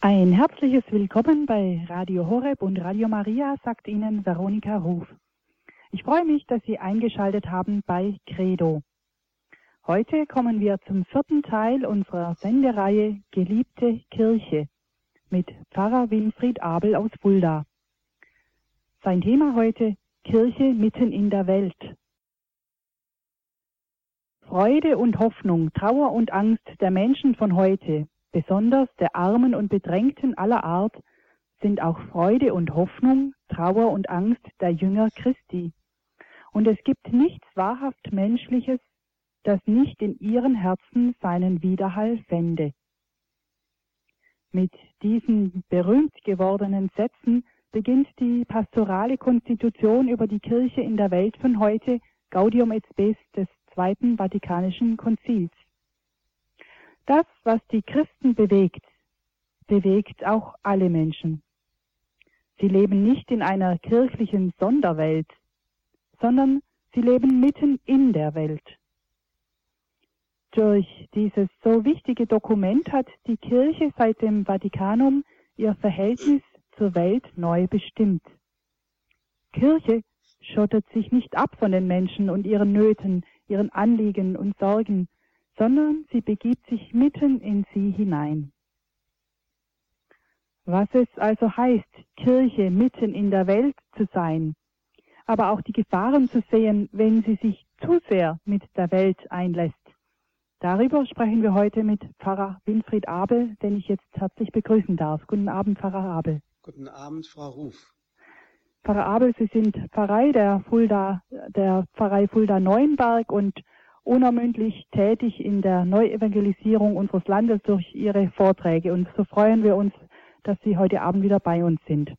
Ein herzliches Willkommen bei Radio Horeb und Radio Maria, sagt Ihnen Veronika Ruf. Ich freue mich, dass Sie eingeschaltet haben bei Credo. Heute kommen wir zum vierten Teil unserer Sendereihe Geliebte Kirche mit Pfarrer Winfried Abel aus Fulda. Sein Thema heute Kirche mitten in der Welt. Freude und Hoffnung, Trauer und Angst der Menschen von heute besonders der Armen und Bedrängten aller Art, sind auch Freude und Hoffnung, Trauer und Angst der Jünger Christi. Und es gibt nichts wahrhaft Menschliches, das nicht in ihren Herzen seinen Widerhall fände. Mit diesen berühmt gewordenen Sätzen beginnt die pastorale Konstitution über die Kirche in der Welt von heute, Gaudium et Spes des Zweiten Vatikanischen Konzils. Das, was die Christen bewegt, bewegt auch alle Menschen. Sie leben nicht in einer kirchlichen Sonderwelt, sondern sie leben mitten in der Welt. Durch dieses so wichtige Dokument hat die Kirche seit dem Vatikanum ihr Verhältnis zur Welt neu bestimmt. Kirche schottet sich nicht ab von den Menschen und ihren Nöten, ihren Anliegen und Sorgen, sondern sie begibt sich mitten in sie hinein. Was es also heißt, Kirche mitten in der Welt zu sein, aber auch die Gefahren zu sehen, wenn sie sich zu sehr mit der Welt einlässt. Darüber sprechen wir heute mit Pfarrer Winfried Abel, den ich jetzt herzlich begrüßen darf. Guten Abend, Pfarrer Abel. Guten Abend, Frau Ruf. Pfarrer Abel, Sie sind Pfarrei der Fulda, der Pfarrei Fulda Neuenberg und unermüdlich tätig in der Neuevangelisierung unseres Landes durch Ihre Vorträge. Und so freuen wir uns, dass Sie heute Abend wieder bei uns sind.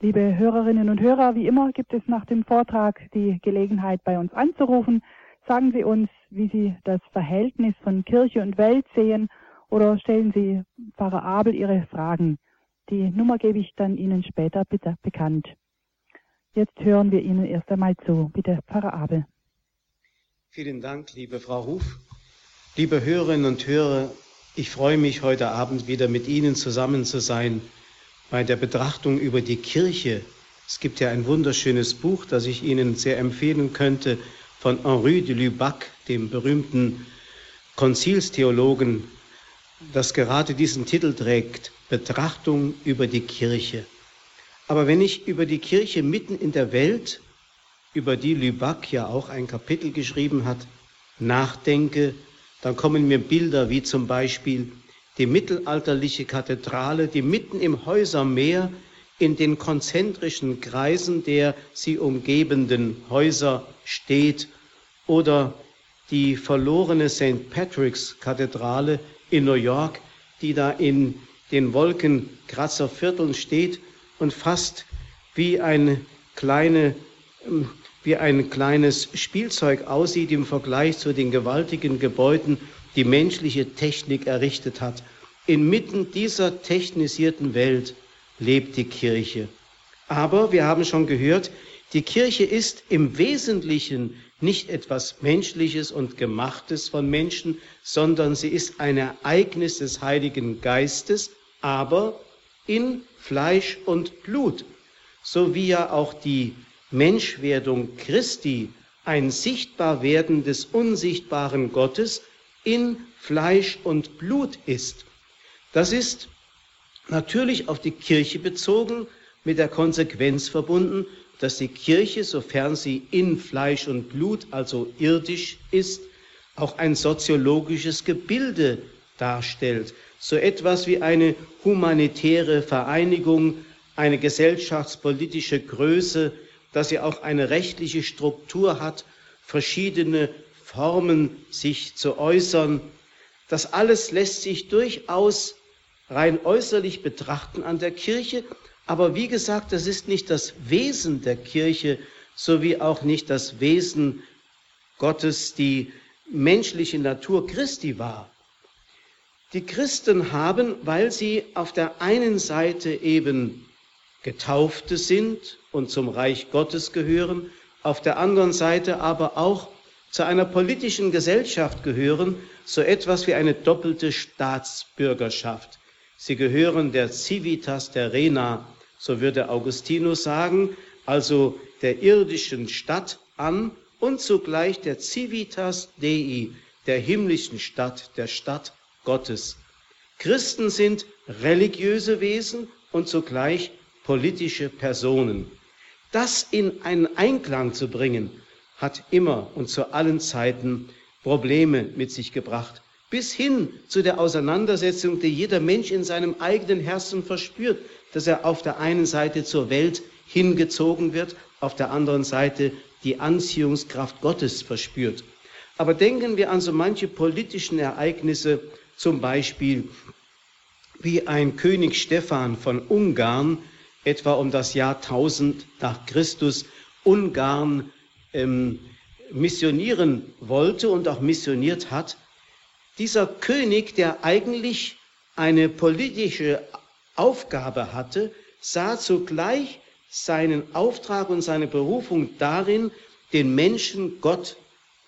Liebe Hörerinnen und Hörer, wie immer gibt es nach dem Vortrag die Gelegenheit, bei uns anzurufen. Sagen Sie uns, wie Sie das Verhältnis von Kirche und Welt sehen oder stellen Sie Pfarrer Abel Ihre Fragen. Die Nummer gebe ich dann Ihnen später bitte bekannt. Jetzt hören wir Ihnen erst einmal zu. Bitte, Pfarrer Abel. Vielen Dank, liebe Frau Ruf. Liebe Hörerinnen und Hörer, ich freue mich heute Abend wieder mit Ihnen zusammen zu sein bei der Betrachtung über die Kirche. Es gibt ja ein wunderschönes Buch, das ich Ihnen sehr empfehlen könnte, von Henri de Lubac, dem berühmten Konzilstheologen, das gerade diesen Titel trägt, Betrachtung über die Kirche. Aber wenn ich über die Kirche mitten in der Welt über die Lüback ja auch ein Kapitel geschrieben hat, nachdenke, dann kommen mir Bilder wie zum Beispiel die mittelalterliche Kathedrale, die mitten im Häusermeer in den konzentrischen Kreisen der sie umgebenden Häuser steht, oder die verlorene St. Patrick's Kathedrale in New York, die da in den Wolkenkratzervierteln steht und fast wie eine kleine ähm, wie ein kleines Spielzeug aussieht im Vergleich zu den gewaltigen Gebäuden, die menschliche Technik errichtet hat. Inmitten dieser technisierten Welt lebt die Kirche. Aber wir haben schon gehört, die Kirche ist im Wesentlichen nicht etwas Menschliches und Gemachtes von Menschen, sondern sie ist ein Ereignis des Heiligen Geistes, aber in Fleisch und Blut, so wie ja auch die Menschwerdung Christi ein Sichtbarwerden des unsichtbaren Gottes in Fleisch und Blut ist. Das ist natürlich auf die Kirche bezogen, mit der Konsequenz verbunden, dass die Kirche, sofern sie in Fleisch und Blut, also irdisch ist, auch ein soziologisches Gebilde darstellt, so etwas wie eine humanitäre Vereinigung, eine gesellschaftspolitische Größe, dass sie auch eine rechtliche Struktur hat, verschiedene Formen sich zu äußern. Das alles lässt sich durchaus rein äußerlich betrachten an der Kirche, aber wie gesagt, das ist nicht das Wesen der Kirche, sowie auch nicht das Wesen Gottes, die menschliche Natur Christi war. Die Christen haben, weil sie auf der einen Seite eben Getaufte sind und zum Reich Gottes gehören, auf der anderen Seite aber auch zu einer politischen Gesellschaft gehören, so etwas wie eine doppelte Staatsbürgerschaft. Sie gehören der Civitas terrena, so würde Augustinus sagen, also der irdischen Stadt an und zugleich der Civitas Dei, der himmlischen Stadt, der Stadt Gottes. Christen sind religiöse Wesen und zugleich politische Personen. Das in einen Einklang zu bringen, hat immer und zu allen Zeiten Probleme mit sich gebracht, bis hin zu der Auseinandersetzung, die jeder Mensch in seinem eigenen Herzen verspürt, dass er auf der einen Seite zur Welt hingezogen wird, auf der anderen Seite die Anziehungskraft Gottes verspürt. Aber denken wir an so manche politischen Ereignisse, zum Beispiel wie ein König Stephan von Ungarn etwa um das Jahr 1000 nach Christus Ungarn ähm, missionieren wollte und auch missioniert hat. Dieser König, der eigentlich eine politische Aufgabe hatte, sah zugleich seinen Auftrag und seine Berufung darin, den Menschen Gott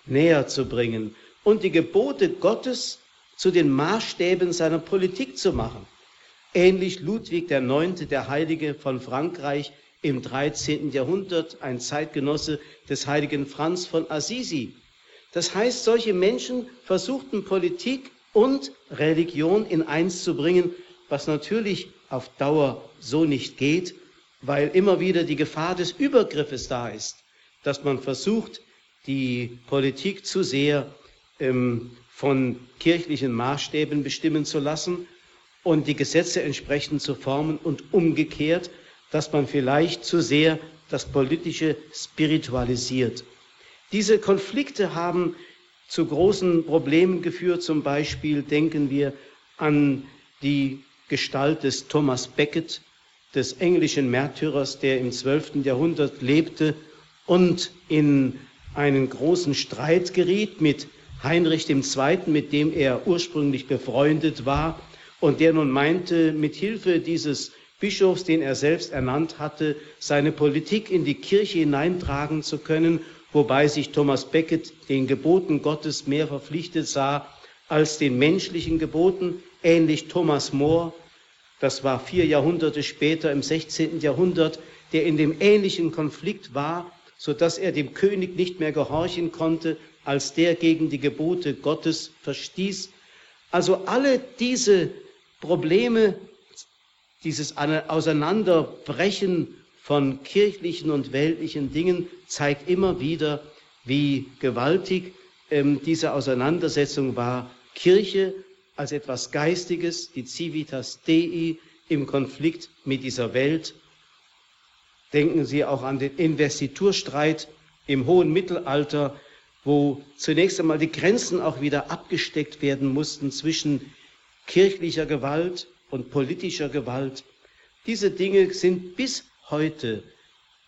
näher zu bringen und die Gebote Gottes zu den Maßstäben seiner Politik zu machen. Ähnlich Ludwig IX., der Heilige von Frankreich im 13. Jahrhundert, ein Zeitgenosse des heiligen Franz von Assisi. Das heißt, solche Menschen versuchten Politik und Religion in eins zu bringen, was natürlich auf Dauer so nicht geht, weil immer wieder die Gefahr des Übergriffes da ist, dass man versucht, die Politik zu sehr ähm, von kirchlichen Maßstäben bestimmen zu lassen und die Gesetze entsprechend zu formen und umgekehrt, dass man vielleicht zu sehr das Politische spiritualisiert. Diese Konflikte haben zu großen Problemen geführt. Zum Beispiel denken wir an die Gestalt des Thomas Becket, des englischen Märtyrers, der im 12. Jahrhundert lebte und in einen großen Streit geriet mit Heinrich II., mit dem er ursprünglich befreundet war und der nun meinte, mit Hilfe dieses Bischofs, den er selbst ernannt hatte, seine Politik in die Kirche hineintragen zu können, wobei sich Thomas Becket den Geboten Gottes mehr verpflichtet sah als den menschlichen Geboten, ähnlich Thomas More, das war vier Jahrhunderte später im 16. Jahrhundert, der in dem ähnlichen Konflikt war, so dass er dem König nicht mehr gehorchen konnte, als der gegen die Gebote Gottes verstieß. Also alle diese Probleme, dieses Auseinanderbrechen von kirchlichen und weltlichen Dingen zeigt immer wieder, wie gewaltig ähm, diese Auseinandersetzung war. Kirche als etwas Geistiges, die Civitas Dei im Konflikt mit dieser Welt. Denken Sie auch an den Investiturstreit im hohen Mittelalter, wo zunächst einmal die Grenzen auch wieder abgesteckt werden mussten zwischen kirchlicher Gewalt und politischer Gewalt. Diese Dinge sind bis heute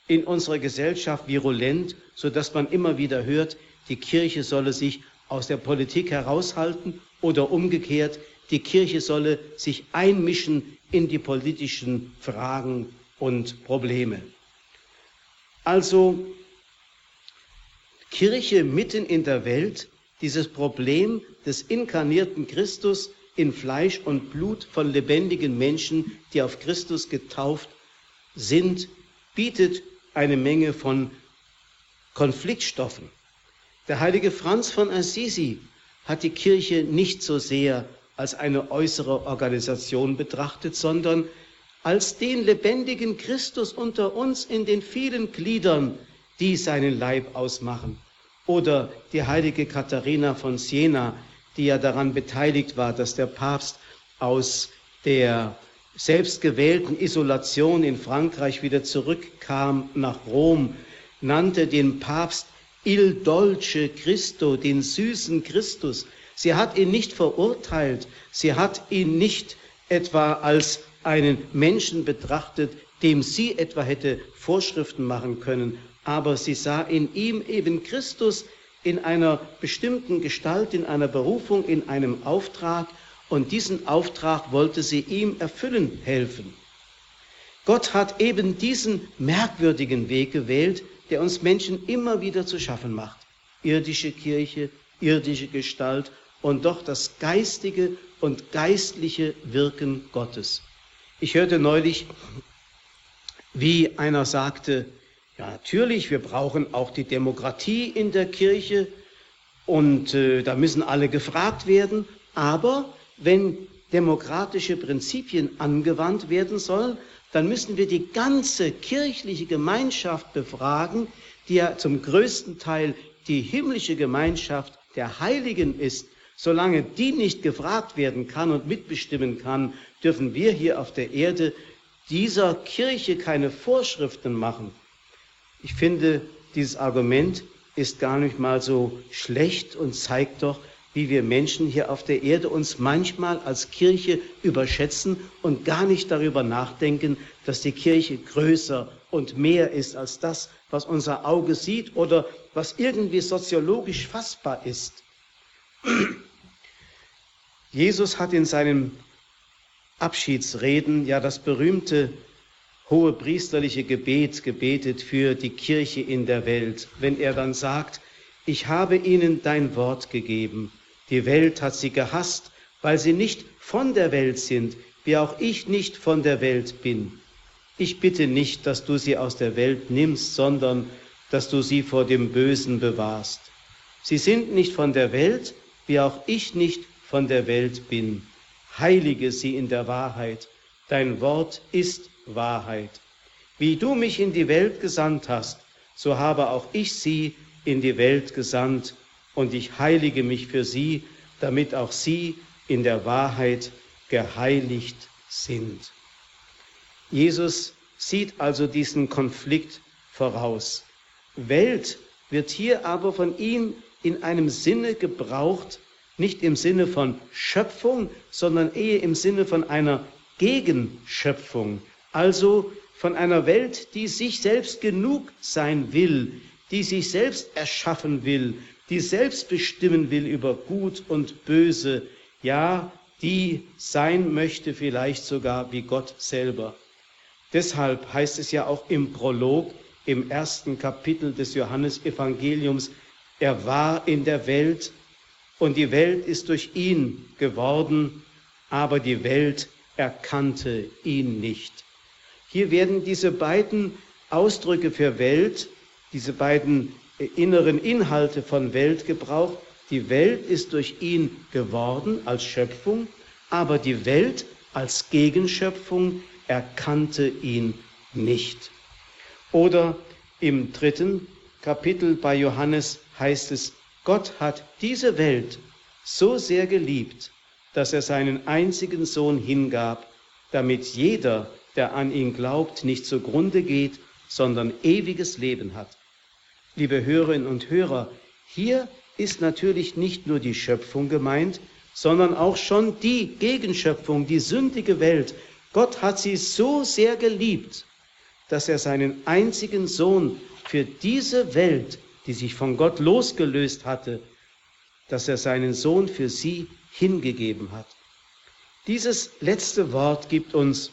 in unserer Gesellschaft virulent, so dass man immer wieder hört, die Kirche solle sich aus der Politik heraushalten oder umgekehrt, die Kirche solle sich einmischen in die politischen Fragen und Probleme. Also Kirche mitten in der Welt, dieses Problem des inkarnierten Christus in Fleisch und Blut von lebendigen Menschen, die auf Christus getauft sind, bietet eine Menge von Konfliktstoffen. Der heilige Franz von Assisi hat die Kirche nicht so sehr als eine äußere Organisation betrachtet, sondern als den lebendigen Christus unter uns in den vielen Gliedern, die seinen Leib ausmachen. Oder die heilige Katharina von Siena, die ja daran beteiligt war, dass der Papst aus der selbstgewählten Isolation in Frankreich wieder zurückkam nach Rom, nannte den Papst Il Dolce Christo, den süßen Christus. Sie hat ihn nicht verurteilt, sie hat ihn nicht etwa als einen Menschen betrachtet, dem sie etwa hätte Vorschriften machen können, aber sie sah in ihm eben Christus, in einer bestimmten Gestalt, in einer Berufung, in einem Auftrag und diesen Auftrag wollte sie ihm erfüllen helfen. Gott hat eben diesen merkwürdigen Weg gewählt, der uns Menschen immer wieder zu schaffen macht. Irdische Kirche, irdische Gestalt und doch das geistige und geistliche Wirken Gottes. Ich hörte neulich, wie einer sagte, ja natürlich, wir brauchen auch die Demokratie in der Kirche und äh, da müssen alle gefragt werden, aber wenn demokratische Prinzipien angewandt werden sollen, dann müssen wir die ganze kirchliche Gemeinschaft befragen, die ja zum größten Teil die himmlische Gemeinschaft der Heiligen ist. Solange die nicht gefragt werden kann und mitbestimmen kann, dürfen wir hier auf der Erde dieser Kirche keine Vorschriften machen. Ich finde, dieses Argument ist gar nicht mal so schlecht und zeigt doch, wie wir Menschen hier auf der Erde uns manchmal als Kirche überschätzen und gar nicht darüber nachdenken, dass die Kirche größer und mehr ist als das, was unser Auge sieht oder was irgendwie soziologisch fassbar ist. Jesus hat in seinen Abschiedsreden ja das berühmte hohe priesterliche Gebet gebetet für die Kirche in der Welt, wenn er dann sagt, ich habe ihnen dein Wort gegeben, die Welt hat sie gehasst, weil sie nicht von der Welt sind, wie auch ich nicht von der Welt bin. Ich bitte nicht, dass du sie aus der Welt nimmst, sondern dass du sie vor dem Bösen bewahrst. Sie sind nicht von der Welt, wie auch ich nicht von der Welt bin. Heilige sie in der Wahrheit. Dein Wort ist Wahrheit. Wie du mich in die Welt gesandt hast, so habe auch ich sie in die Welt gesandt und ich heilige mich für sie, damit auch sie in der Wahrheit geheiligt sind. Jesus sieht also diesen Konflikt voraus. Welt wird hier aber von ihm in einem Sinne gebraucht, nicht im Sinne von Schöpfung, sondern eher im Sinne von einer Gegenschöpfung, also von einer Welt, die sich selbst genug sein will, die sich selbst erschaffen will, die selbst bestimmen will über Gut und Böse, ja, die sein möchte vielleicht sogar wie Gott selber. Deshalb heißt es ja auch im Prolog, im ersten Kapitel des Johannesevangeliums, er war in der Welt und die Welt ist durch ihn geworden, aber die Welt erkannte ihn nicht. Hier werden diese beiden Ausdrücke für Welt, diese beiden inneren Inhalte von Welt gebraucht. Die Welt ist durch ihn geworden als Schöpfung, aber die Welt als Gegenschöpfung erkannte ihn nicht. Oder im dritten Kapitel bei Johannes heißt es, Gott hat diese Welt so sehr geliebt, dass er seinen einzigen Sohn hingab, damit jeder, der an ihn glaubt, nicht zugrunde geht, sondern ewiges Leben hat. Liebe Hörerinnen und Hörer, hier ist natürlich nicht nur die Schöpfung gemeint, sondern auch schon die Gegenschöpfung, die sündige Welt. Gott hat sie so sehr geliebt, dass er seinen einzigen Sohn für diese Welt, die sich von Gott losgelöst hatte, dass er seinen Sohn für sie hingegeben hat. Dieses letzte Wort gibt uns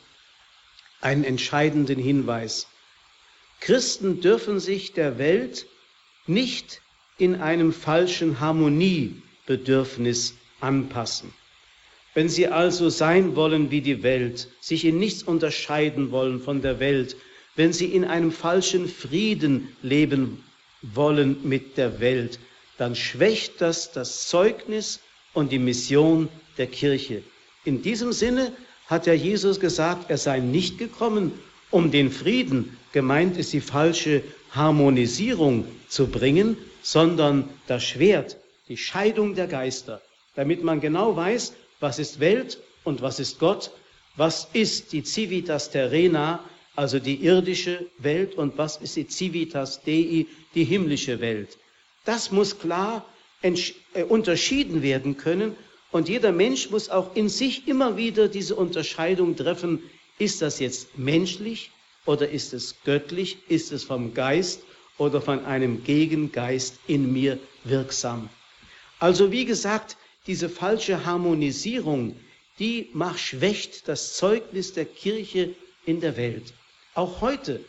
einen entscheidenden Hinweis. Christen dürfen sich der Welt nicht in einem falschen Harmoniebedürfnis anpassen. Wenn sie also sein wollen wie die Welt, sich in nichts unterscheiden wollen von der Welt, wenn sie in einem falschen Frieden leben wollen mit der Welt, dann schwächt das das Zeugnis und die Mission der Kirche. In diesem Sinne hat ja Jesus gesagt, er sei nicht gekommen, um den Frieden, gemeint ist die falsche Harmonisierung zu bringen, sondern das Schwert, die Scheidung der Geister, damit man genau weiß, was ist Welt und was ist Gott, was ist die Civitas terrena, also die irdische Welt, und was ist die Civitas Dei, die himmlische Welt. Das muss klar äh, unterschieden werden können und jeder Mensch muss auch in sich immer wieder diese Unterscheidung treffen, ist das jetzt menschlich oder ist es göttlich, ist es vom Geist oder von einem Gegengeist in mir wirksam. Also wie gesagt, diese falsche Harmonisierung, die macht schwächt das Zeugnis der Kirche in der Welt. Auch heute.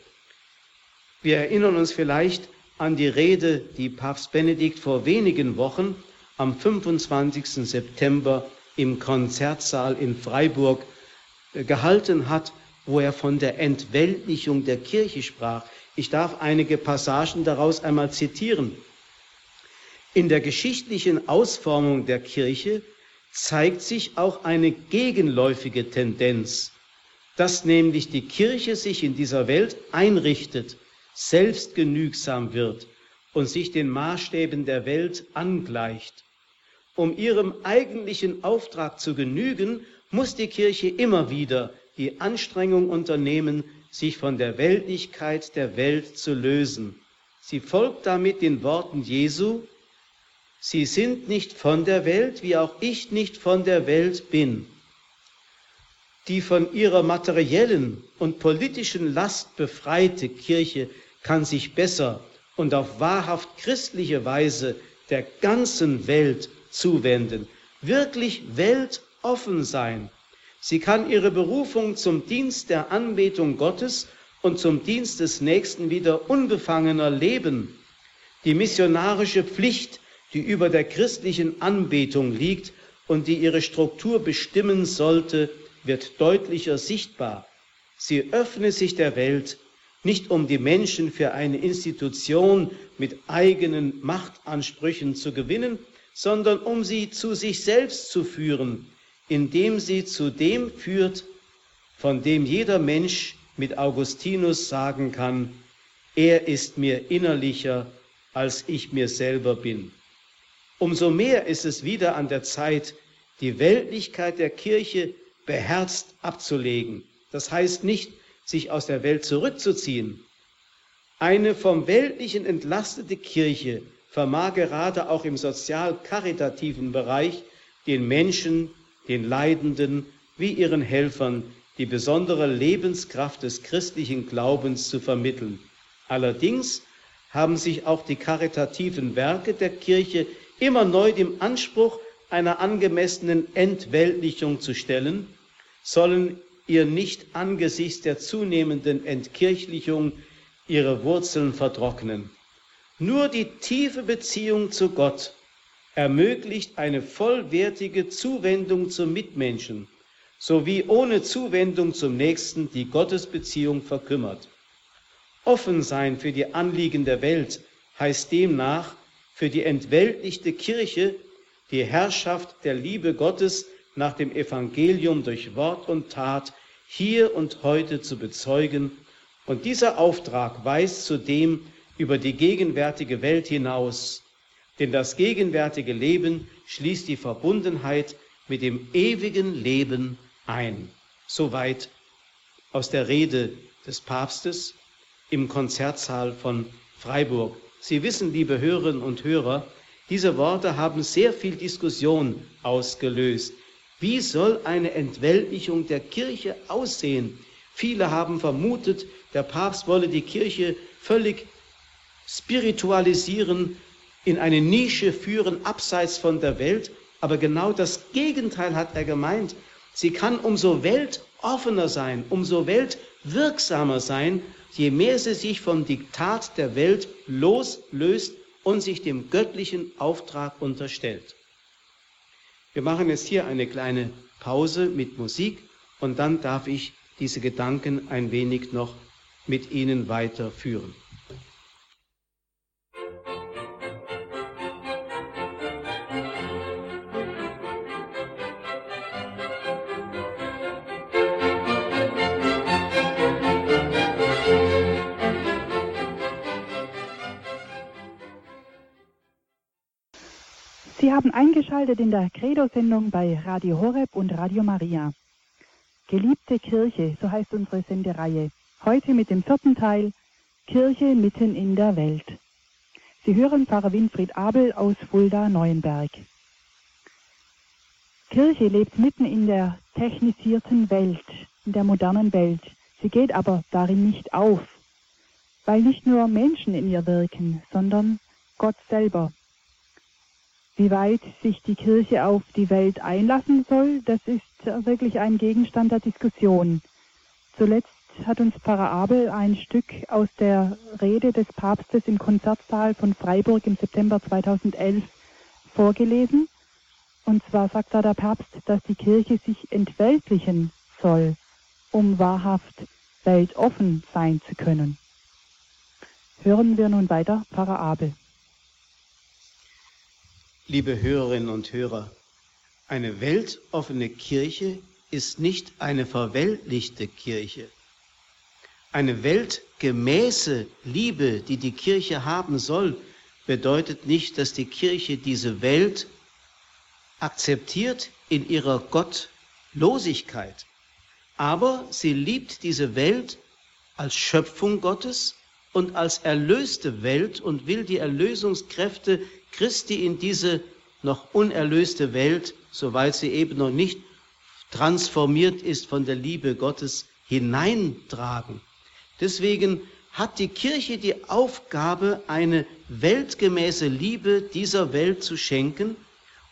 Wir erinnern uns vielleicht an die Rede, die Papst Benedikt vor wenigen Wochen am 25. September im Konzertsaal in Freiburg äh, gehalten hat, wo er von der Entweltlichung der Kirche sprach. Ich darf einige Passagen daraus einmal zitieren. In der geschichtlichen Ausformung der Kirche zeigt sich auch eine gegenläufige Tendenz, dass nämlich die Kirche sich in dieser Welt einrichtet, selbstgenügsam wird und sich den Maßstäben der Welt angleicht. Um ihrem eigentlichen Auftrag zu genügen, muss die Kirche immer wieder die Anstrengung unternehmen, sich von der Weltlichkeit der Welt zu lösen. Sie folgt damit den Worten Jesu, Sie sind nicht von der Welt, wie auch ich nicht von der Welt bin. Die von ihrer materiellen und politischen Last befreite Kirche kann sich besser und auf wahrhaft christliche Weise der ganzen Welt zuwenden, wirklich weltoffen sein. Sie kann ihre Berufung zum Dienst der Anbetung Gottes und zum Dienst des Nächsten wieder unbefangener leben. Die missionarische Pflicht, die über der christlichen Anbetung liegt und die ihre Struktur bestimmen sollte, wird deutlicher sichtbar. Sie öffne sich der Welt, nicht um die Menschen für eine Institution mit eigenen Machtansprüchen zu gewinnen, sondern um sie zu sich selbst zu führen, indem sie zu dem führt, von dem jeder Mensch mit Augustinus sagen kann, er ist mir innerlicher, als ich mir selber bin. Umso mehr ist es wieder an der Zeit, die Weltlichkeit der Kirche beherzt abzulegen. Das heißt nicht, sich aus der Welt zurückzuziehen. Eine vom Weltlichen entlastete Kirche vermag gerade auch im sozial-karitativen Bereich den Menschen, den Leidenden wie ihren Helfern die besondere Lebenskraft des christlichen Glaubens zu vermitteln. Allerdings haben sich auch die karitativen Werke der Kirche immer neu dem Anspruch einer angemessenen Entweltlichung zu stellen, sollen ihr nicht angesichts der zunehmenden Entkirchlichung ihre Wurzeln vertrocknen. Nur die tiefe Beziehung zu Gott ermöglicht eine vollwertige Zuwendung zum Mitmenschen, sowie ohne Zuwendung zum Nächsten die Gottesbeziehung verkümmert. Offen sein für die Anliegen der Welt heißt demnach für die entweltlichte Kirche die Herrschaft der Liebe Gottes nach dem Evangelium durch Wort und Tat hier und heute zu bezeugen. Und dieser Auftrag weist zudem über die gegenwärtige Welt hinaus. Denn das gegenwärtige Leben schließt die Verbundenheit mit dem ewigen Leben ein. Soweit aus der Rede des Papstes im Konzertsaal von Freiburg. Sie wissen, liebe Hörerinnen und Hörer, diese Worte haben sehr viel Diskussion ausgelöst. Wie soll eine Entweltlichung der Kirche aussehen? Viele haben vermutet, der Papst wolle die Kirche völlig spiritualisieren, in eine Nische führen, abseits von der Welt. Aber genau das Gegenteil hat er gemeint. Sie kann umso weltoffener sein, umso weltwirksamer sein, je mehr sie sich vom Diktat der Welt loslöst und sich dem göttlichen Auftrag unterstellt. Wir machen jetzt hier eine kleine Pause mit Musik und dann darf ich diese Gedanken ein wenig noch mit Ihnen weiterführen. Eingeschaltet in der Credo-Sendung bei Radio Horeb und Radio Maria. Geliebte Kirche, so heißt unsere Sendereihe. Heute mit dem vierten Teil Kirche mitten in der Welt. Sie hören Pfarrer Winfried Abel aus Fulda-Neuenberg. Kirche lebt mitten in der technisierten Welt, in der modernen Welt. Sie geht aber darin nicht auf, weil nicht nur Menschen in ihr wirken, sondern Gott selber wie weit sich die Kirche auf die Welt einlassen soll, das ist wirklich ein Gegenstand der Diskussion. Zuletzt hat uns Pfarrer Abel ein Stück aus der Rede des Papstes im Konzertsaal von Freiburg im September 2011 vorgelesen. Und zwar sagt da der Papst, dass die Kirche sich entweltlichen soll, um wahrhaft weltoffen sein zu können. Hören wir nun weiter Pfarrer Abel. Liebe Hörerinnen und Hörer, eine weltoffene Kirche ist nicht eine verweltlichte Kirche. Eine weltgemäße Liebe, die die Kirche haben soll, bedeutet nicht, dass die Kirche diese Welt akzeptiert in ihrer Gottlosigkeit. Aber sie liebt diese Welt als Schöpfung Gottes und als erlöste Welt und will die Erlösungskräfte Christi in diese noch unerlöste Welt, soweit sie eben noch nicht transformiert ist von der Liebe Gottes, hineintragen. Deswegen hat die Kirche die Aufgabe, eine weltgemäße Liebe dieser Welt zu schenken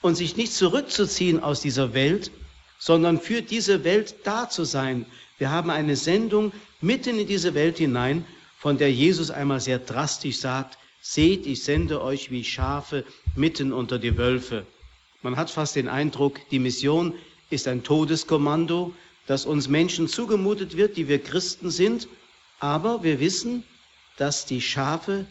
und sich nicht zurückzuziehen aus dieser Welt, sondern für diese Welt da zu sein. Wir haben eine Sendung mitten in diese Welt hinein, von der Jesus einmal sehr drastisch sagt, seht, ich sende euch wie Schafe mitten unter die Wölfe. Man hat fast den Eindruck, die Mission ist ein Todeskommando, das uns Menschen zugemutet wird, die wir Christen sind, aber wir wissen, dass die Schafe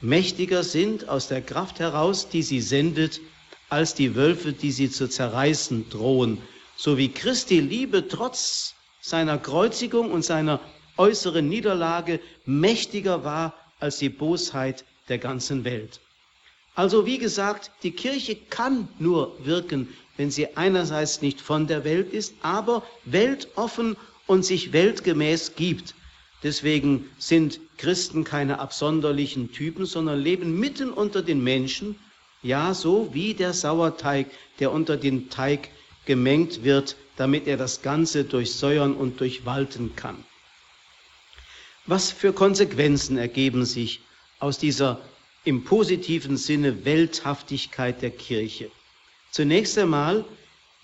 mächtiger sind aus der Kraft heraus, die sie sendet, als die Wölfe, die sie zu zerreißen drohen. So wie Christi Liebe trotz seiner Kreuzigung und seiner äußeren Niederlage mächtiger war als die Bosheit der ganzen Welt. Also wie gesagt, die Kirche kann nur wirken, wenn sie einerseits nicht von der Welt ist, aber weltoffen und sich weltgemäß gibt. Deswegen sind Christen keine absonderlichen Typen, sondern leben mitten unter den Menschen, ja so wie der Sauerteig, der unter den Teig gemengt wird, damit er das Ganze durchsäuern und durchwalten kann. Was für Konsequenzen ergeben sich aus dieser im positiven Sinne Welthaftigkeit der Kirche? Zunächst einmal,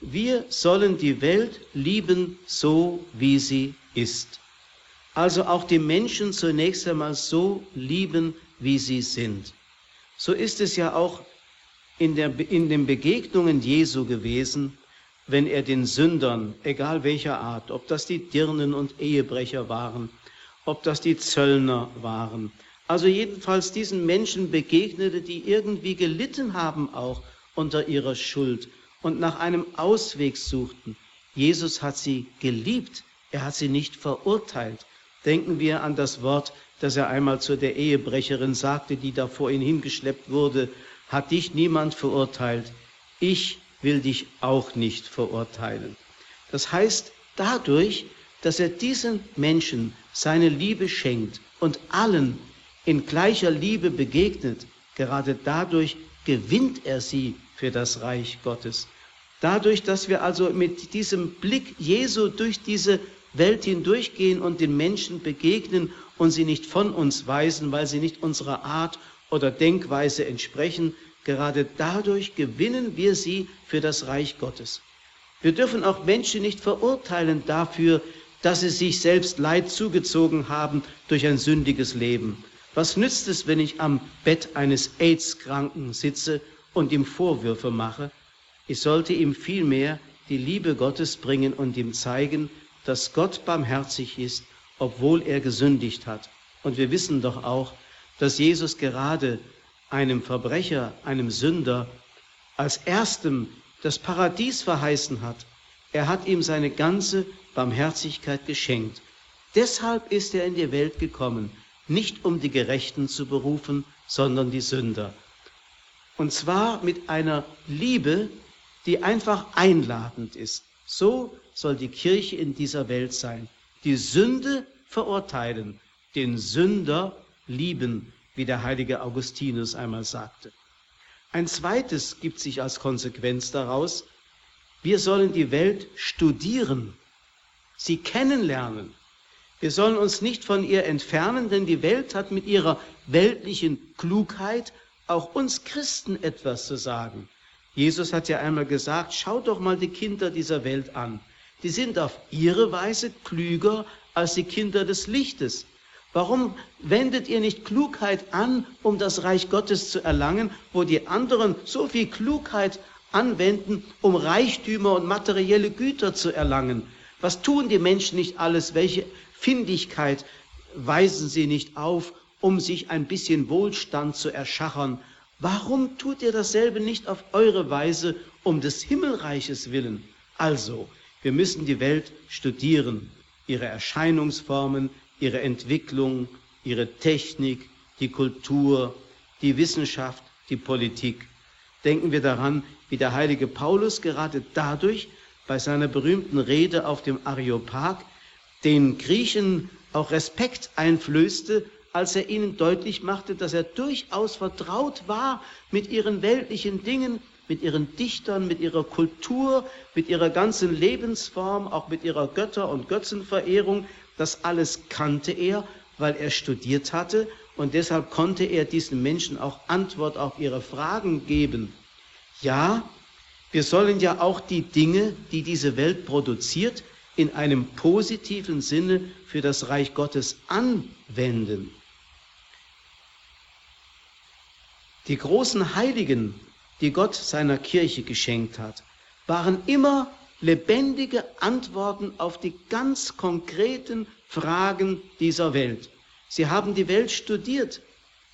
wir sollen die Welt lieben, so wie sie ist. Also auch die Menschen zunächst einmal so lieben, wie sie sind. So ist es ja auch in, der, in den Begegnungen Jesu gewesen, wenn er den Sündern, egal welcher Art, ob das die Dirnen und Ehebrecher waren, ob das die Zöllner waren, also jedenfalls diesen Menschen begegnete, die irgendwie gelitten haben auch unter ihrer Schuld und nach einem Ausweg suchten. Jesus hat sie geliebt, er hat sie nicht verurteilt. Denken wir an das Wort, das er einmal zu der Ehebrecherin sagte, die da vor ihn hingeschleppt wurde. Hat dich niemand verurteilt? Ich will dich auch nicht verurteilen. Das heißt, dadurch, dass er diesen Menschen seine Liebe schenkt und allen in gleicher Liebe begegnet, gerade dadurch gewinnt er sie für das Reich Gottes. Dadurch, dass wir also mit diesem Blick Jesu durch diese Welt hindurchgehen und den Menschen begegnen und sie nicht von uns weisen, weil sie nicht unserer Art oder Denkweise entsprechen, gerade dadurch gewinnen wir sie für das Reich Gottes. Wir dürfen auch Menschen nicht verurteilen dafür, dass sie sich selbst Leid zugezogen haben durch ein sündiges Leben. Was nützt es, wenn ich am Bett eines AIDS-Kranken sitze und ihm Vorwürfe mache? Ich sollte ihm vielmehr die Liebe Gottes bringen und ihm zeigen, dass Gott barmherzig ist, obwohl er gesündigt hat. Und wir wissen doch auch, dass Jesus gerade einem Verbrecher, einem Sünder, als erstem das Paradies verheißen hat. Er hat ihm seine ganze Barmherzigkeit geschenkt. Deshalb ist er in die Welt gekommen, nicht um die Gerechten zu berufen, sondern die Sünder. Und zwar mit einer Liebe, die einfach einladend ist. So soll die Kirche in dieser Welt sein. Die Sünde verurteilen, den Sünder lieben, wie der heilige Augustinus einmal sagte. Ein zweites gibt sich als Konsequenz daraus, wir sollen die Welt studieren, sie kennenlernen. Wir sollen uns nicht von ihr entfernen, denn die Welt hat mit ihrer weltlichen Klugheit auch uns Christen etwas zu sagen. Jesus hat ja einmal gesagt, schaut doch mal die Kinder dieser Welt an. Die sind auf ihre Weise klüger als die Kinder des Lichtes. Warum wendet ihr nicht Klugheit an, um das Reich Gottes zu erlangen, wo die anderen so viel Klugheit anwenden, um Reichtümer und materielle Güter zu erlangen? Was tun die Menschen nicht alles? Welche Findigkeit weisen sie nicht auf, um sich ein bisschen Wohlstand zu erschachern? Warum tut ihr dasselbe nicht auf eure Weise um des Himmelreiches willen? Also, wir müssen die Welt studieren, ihre Erscheinungsformen, ihre Entwicklung, ihre Technik, die Kultur, die Wissenschaft, die Politik. Denken wir daran, wie der heilige Paulus gerade dadurch bei seiner berühmten Rede auf dem Areopag den Griechen auch Respekt einflößte, als er ihnen deutlich machte, dass er durchaus vertraut war mit ihren weltlichen Dingen, mit ihren Dichtern, mit ihrer Kultur, mit ihrer ganzen Lebensform, auch mit ihrer Götter- und Götzenverehrung, das alles kannte er, weil er studiert hatte und deshalb konnte er diesen Menschen auch Antwort auf ihre Fragen geben. Ja, wir sollen ja auch die Dinge, die diese Welt produziert, in einem positiven Sinne für das Reich Gottes anwenden. Die großen Heiligen, die Gott seiner Kirche geschenkt hat, waren immer lebendige Antworten auf die ganz konkreten Fragen dieser Welt. Sie haben die Welt studiert.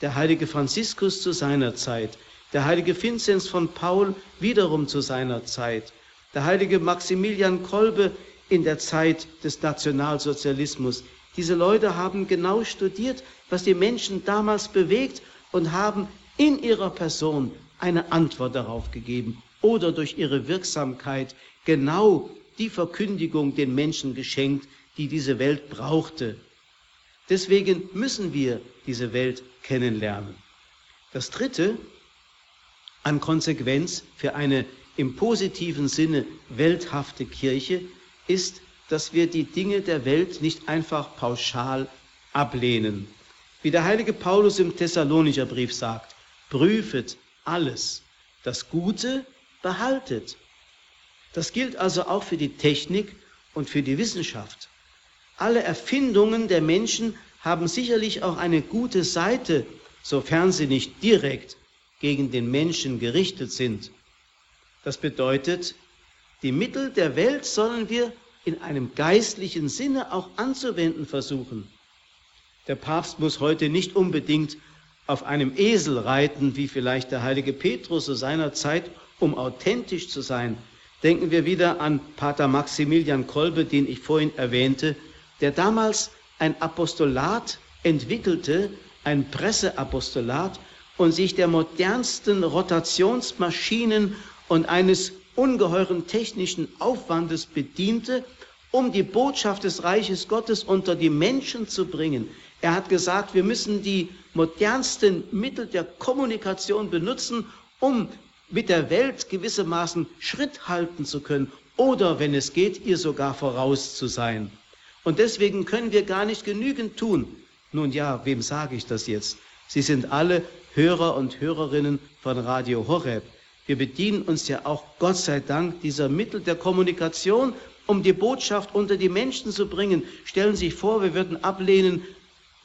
Der heilige Franziskus zu seiner Zeit, der heilige Vinzenz von Paul wiederum zu seiner Zeit, der heilige Maximilian Kolbe in der Zeit des Nationalsozialismus. Diese Leute haben genau studiert, was die Menschen damals bewegt und haben in ihrer Person eine Antwort darauf gegeben oder durch ihre Wirksamkeit genau die Verkündigung den Menschen geschenkt, die diese Welt brauchte. Deswegen müssen wir diese Welt kennenlernen. Das Dritte an Konsequenz für eine im positiven Sinne welthafte Kirche ist, dass wir die Dinge der Welt nicht einfach pauschal ablehnen. Wie der heilige Paulus im Thessalonicher Brief sagt, prüfet alles, das Gute behaltet, das gilt also auch für die Technik und für die Wissenschaft. Alle Erfindungen der Menschen haben sicherlich auch eine gute Seite, sofern sie nicht direkt gegen den Menschen gerichtet sind. Das bedeutet, die Mittel der Welt sollen wir in einem geistlichen Sinne auch anzuwenden versuchen. Der Papst muss heute nicht unbedingt auf einem Esel reiten, wie vielleicht der heilige Petrus zu seiner Zeit, um authentisch zu sein. Denken wir wieder an Pater Maximilian Kolbe, den ich vorhin erwähnte, der damals ein Apostolat entwickelte, ein Presseapostolat und sich der modernsten Rotationsmaschinen und eines ungeheuren technischen Aufwandes bediente, um die Botschaft des Reiches Gottes unter die Menschen zu bringen. Er hat gesagt, wir müssen die modernsten Mittel der Kommunikation benutzen, um mit der Welt gewissermaßen Schritt halten zu können oder, wenn es geht, ihr sogar voraus zu sein. Und deswegen können wir gar nicht genügend tun. Nun ja, wem sage ich das jetzt? Sie sind alle Hörer und Hörerinnen von Radio Horeb. Wir bedienen uns ja auch, Gott sei Dank, dieser Mittel der Kommunikation, um die Botschaft unter die Menschen zu bringen. Stellen Sie sich vor, wir würden ablehnen,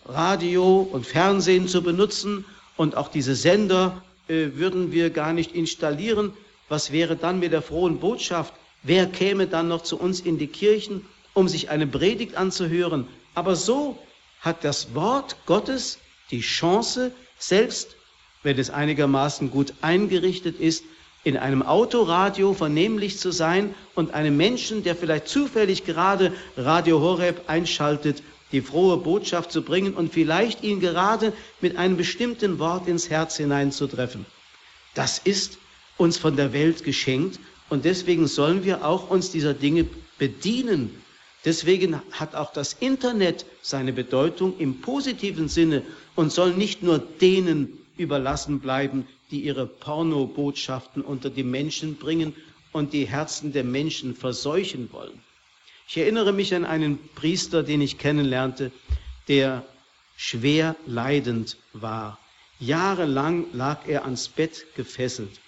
Radio und Fernsehen zu benutzen und auch diese Sender äh, würden wir gar nicht installieren. Was wäre dann mit der frohen Botschaft? Wer käme dann noch zu uns in die Kirchen, um sich eine Predigt anzuhören? Aber so hat das Wort Gottes die Chance, selbst wenn es einigermaßen gut eingerichtet ist, in einem Autoradio vernehmlich zu sein und einem Menschen, der vielleicht zufällig gerade Radio Horeb einschaltet, die frohe Botschaft zu bringen und vielleicht ihn gerade mit einem bestimmten Wort ins Herz hineinzutreffen. Das ist uns von der Welt geschenkt und deswegen sollen wir auch uns dieser Dinge bedienen. Deswegen hat auch das Internet seine Bedeutung im positiven Sinne und soll nicht nur denen überlassen bleiben, die ihre Pornobotschaften unter die Menschen bringen und die Herzen der Menschen verseuchen wollen. Ich erinnere mich an einen Priester, den ich kennenlernte, der schwer leidend war. Jahrelang lag er ans Bett gefesselt.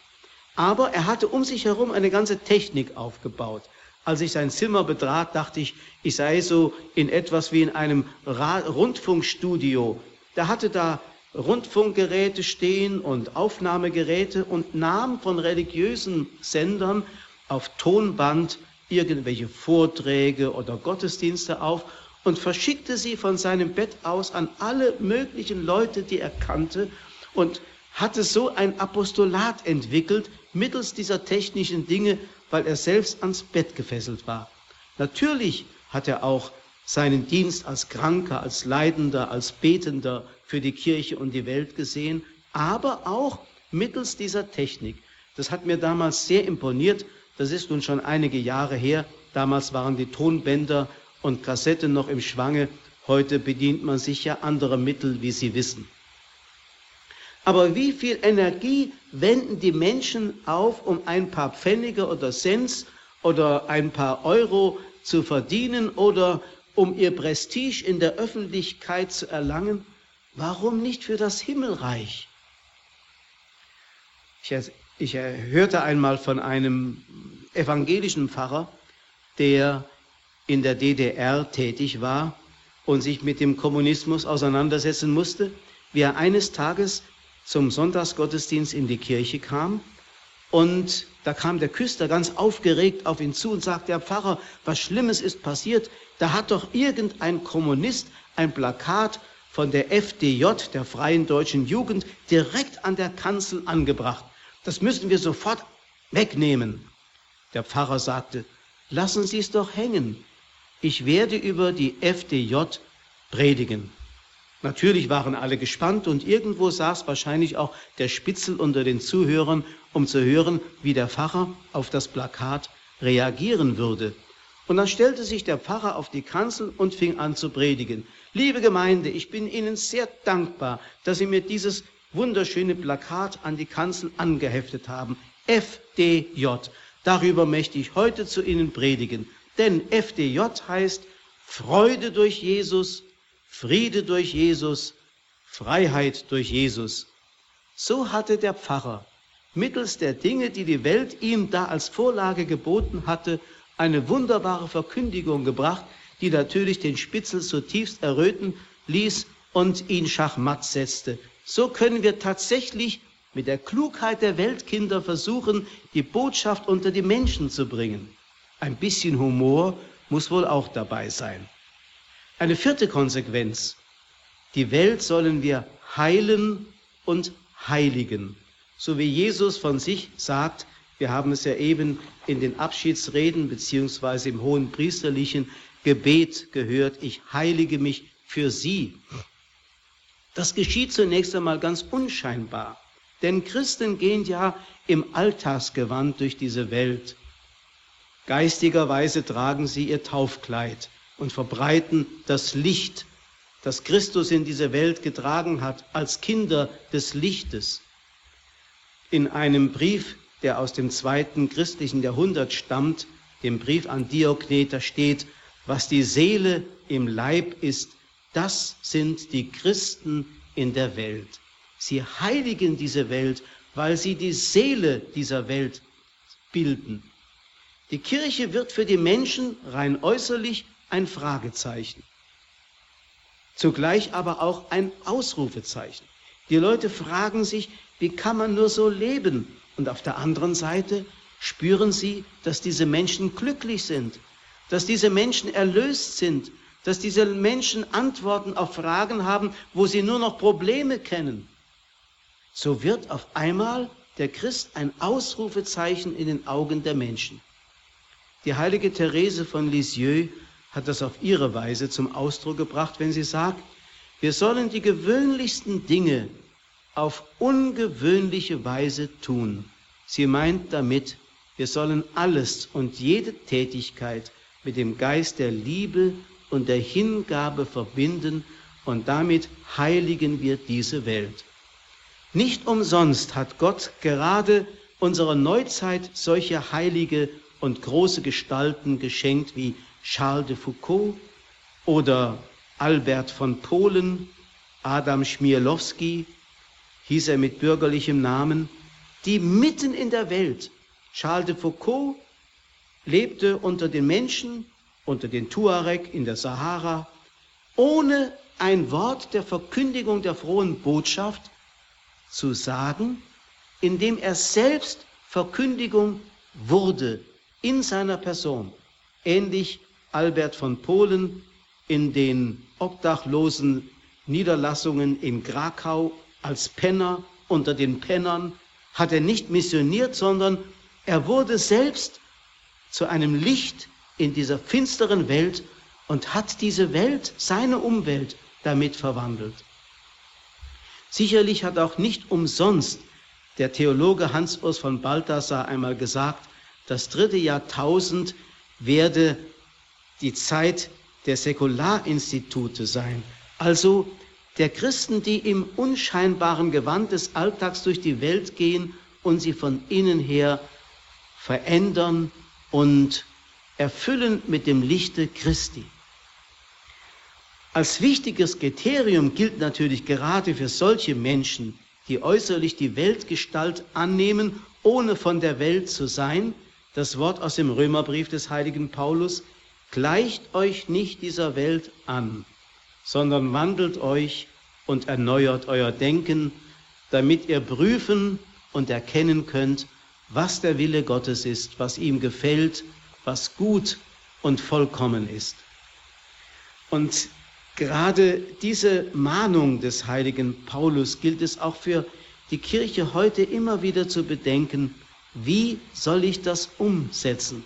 Aber er hatte um sich herum eine ganze Technik aufgebaut. Als ich sein Zimmer betrat, dachte ich, ich sei so in etwas wie in einem Rundfunkstudio. Der hatte da Rundfunkgeräte stehen und Aufnahmegeräte und nahm von religiösen Sendern auf Tonband irgendwelche Vorträge oder Gottesdienste auf und verschickte sie von seinem Bett aus an alle möglichen Leute, die er kannte und hatte so ein Apostolat entwickelt mittels dieser technischen Dinge, weil er selbst ans Bett gefesselt war. Natürlich hat er auch seinen Dienst als Kranker, als Leidender, als Betender für die Kirche und die Welt gesehen, aber auch mittels dieser Technik. Das hat mir damals sehr imponiert. Das ist nun schon einige Jahre her. Damals waren die Tonbänder und Kassetten noch im Schwange. Heute bedient man sich ja anderer Mittel, wie Sie wissen. Aber wie viel Energie wenden die Menschen auf, um ein paar Pfennige oder Cents oder ein paar Euro zu verdienen oder um ihr Prestige in der Öffentlichkeit zu erlangen? Warum nicht für das Himmelreich? Ich, ich hörte einmal von einem evangelischen Pfarrer, der in der DDR tätig war und sich mit dem Kommunismus auseinandersetzen musste, wie er eines Tages zum Sonntagsgottesdienst in die Kirche kam. Und da kam der Küster ganz aufgeregt auf ihn zu und sagte, Herr Pfarrer, was Schlimmes ist passiert. Da hat doch irgendein Kommunist ein Plakat von der FDJ, der Freien Deutschen Jugend, direkt an der Kanzel angebracht. Das müssen wir sofort wegnehmen. Der Pfarrer sagte, lassen Sie es doch hängen. Ich werde über die FDJ predigen. Natürlich waren alle gespannt und irgendwo saß wahrscheinlich auch der Spitzel unter den Zuhörern, um zu hören, wie der Pfarrer auf das Plakat reagieren würde. Und dann stellte sich der Pfarrer auf die Kanzel und fing an zu predigen. Liebe Gemeinde, ich bin Ihnen sehr dankbar, dass Sie mir dieses wunderschöne Plakat an die Kanzel angeheftet haben. FDJ. Darüber möchte ich heute zu Ihnen predigen. Denn FDJ heißt Freude durch Jesus, Friede durch Jesus, Freiheit durch Jesus. So hatte der Pfarrer mittels der Dinge, die die Welt ihm da als Vorlage geboten hatte, eine wunderbare Verkündigung gebracht, die natürlich den Spitzel zutiefst erröten ließ und ihn schachmatt setzte. So können wir tatsächlich mit der Klugheit der Weltkinder versuchen, die Botschaft unter die Menschen zu bringen. Ein bisschen Humor muss wohl auch dabei sein. Eine vierte Konsequenz. Die Welt sollen wir heilen und heiligen. So wie Jesus von sich sagt, wir haben es ja eben in den Abschiedsreden beziehungsweise im hohen priesterlichen Gebet gehört, ich heilige mich für sie. Das geschieht zunächst einmal ganz unscheinbar, denn Christen gehen ja im Alltagsgewand durch diese Welt. Geistigerweise tragen sie ihr Taufkleid und verbreiten das Licht, das Christus in diese Welt getragen hat, als Kinder des Lichtes. In einem Brief, der aus dem zweiten christlichen Jahrhundert stammt, dem Brief an Diogneter steht, was die Seele im Leib ist, das sind die Christen in der Welt. Sie heiligen diese Welt, weil sie die Seele dieser Welt bilden. Die Kirche wird für die Menschen rein äußerlich ein Fragezeichen. Zugleich aber auch ein Ausrufezeichen. Die Leute fragen sich, wie kann man nur so leben? Und auf der anderen Seite spüren sie, dass diese Menschen glücklich sind, dass diese Menschen erlöst sind, dass diese Menschen Antworten auf Fragen haben, wo sie nur noch Probleme kennen. So wird auf einmal der Christ ein Ausrufezeichen in den Augen der Menschen. Die heilige Therese von Lisieux hat das auf ihre Weise zum Ausdruck gebracht, wenn sie sagt, wir sollen die gewöhnlichsten Dinge auf ungewöhnliche Weise tun. Sie meint damit, wir sollen alles und jede Tätigkeit mit dem Geist der Liebe und der Hingabe verbinden und damit heiligen wir diese Welt. Nicht umsonst hat Gott gerade unserer Neuzeit solche heilige und große Gestalten geschenkt wie Charles de Foucault oder Albert von Polen, Adam Schmierlowski, hieß er mit bürgerlichem Namen, die mitten in der Welt, Charles de Foucault, lebte unter den Menschen, unter den Tuareg in der Sahara, ohne ein Wort der Verkündigung der frohen Botschaft zu sagen, indem er selbst Verkündigung wurde in seiner Person. Ähnlich Albert von Polen in den obdachlosen Niederlassungen in Krakau als Penner unter den Pennern hat er nicht missioniert, sondern er wurde selbst zu einem Licht in dieser finsteren Welt und hat diese Welt, seine Umwelt, damit verwandelt. Sicherlich hat auch nicht umsonst der Theologe Hans-Urs von Balthasar einmal gesagt, das dritte Jahrtausend werde die Zeit der Säkularinstitute sein, also der Christen, die im unscheinbaren Gewand des Alltags durch die Welt gehen und sie von innen her verändern und erfüllen mit dem Lichte Christi. Als wichtiges Kriterium gilt natürlich gerade für solche Menschen, die äußerlich die Weltgestalt annehmen, ohne von der Welt zu sein, das Wort aus dem Römerbrief des heiligen Paulus, gleicht euch nicht dieser Welt an, sondern wandelt euch und erneuert euer Denken, damit ihr prüfen und erkennen könnt, was der Wille Gottes ist, was ihm gefällt, was gut und vollkommen ist. Und gerade diese Mahnung des heiligen Paulus gilt es auch für die Kirche heute immer wieder zu bedenken, wie soll ich das umsetzen?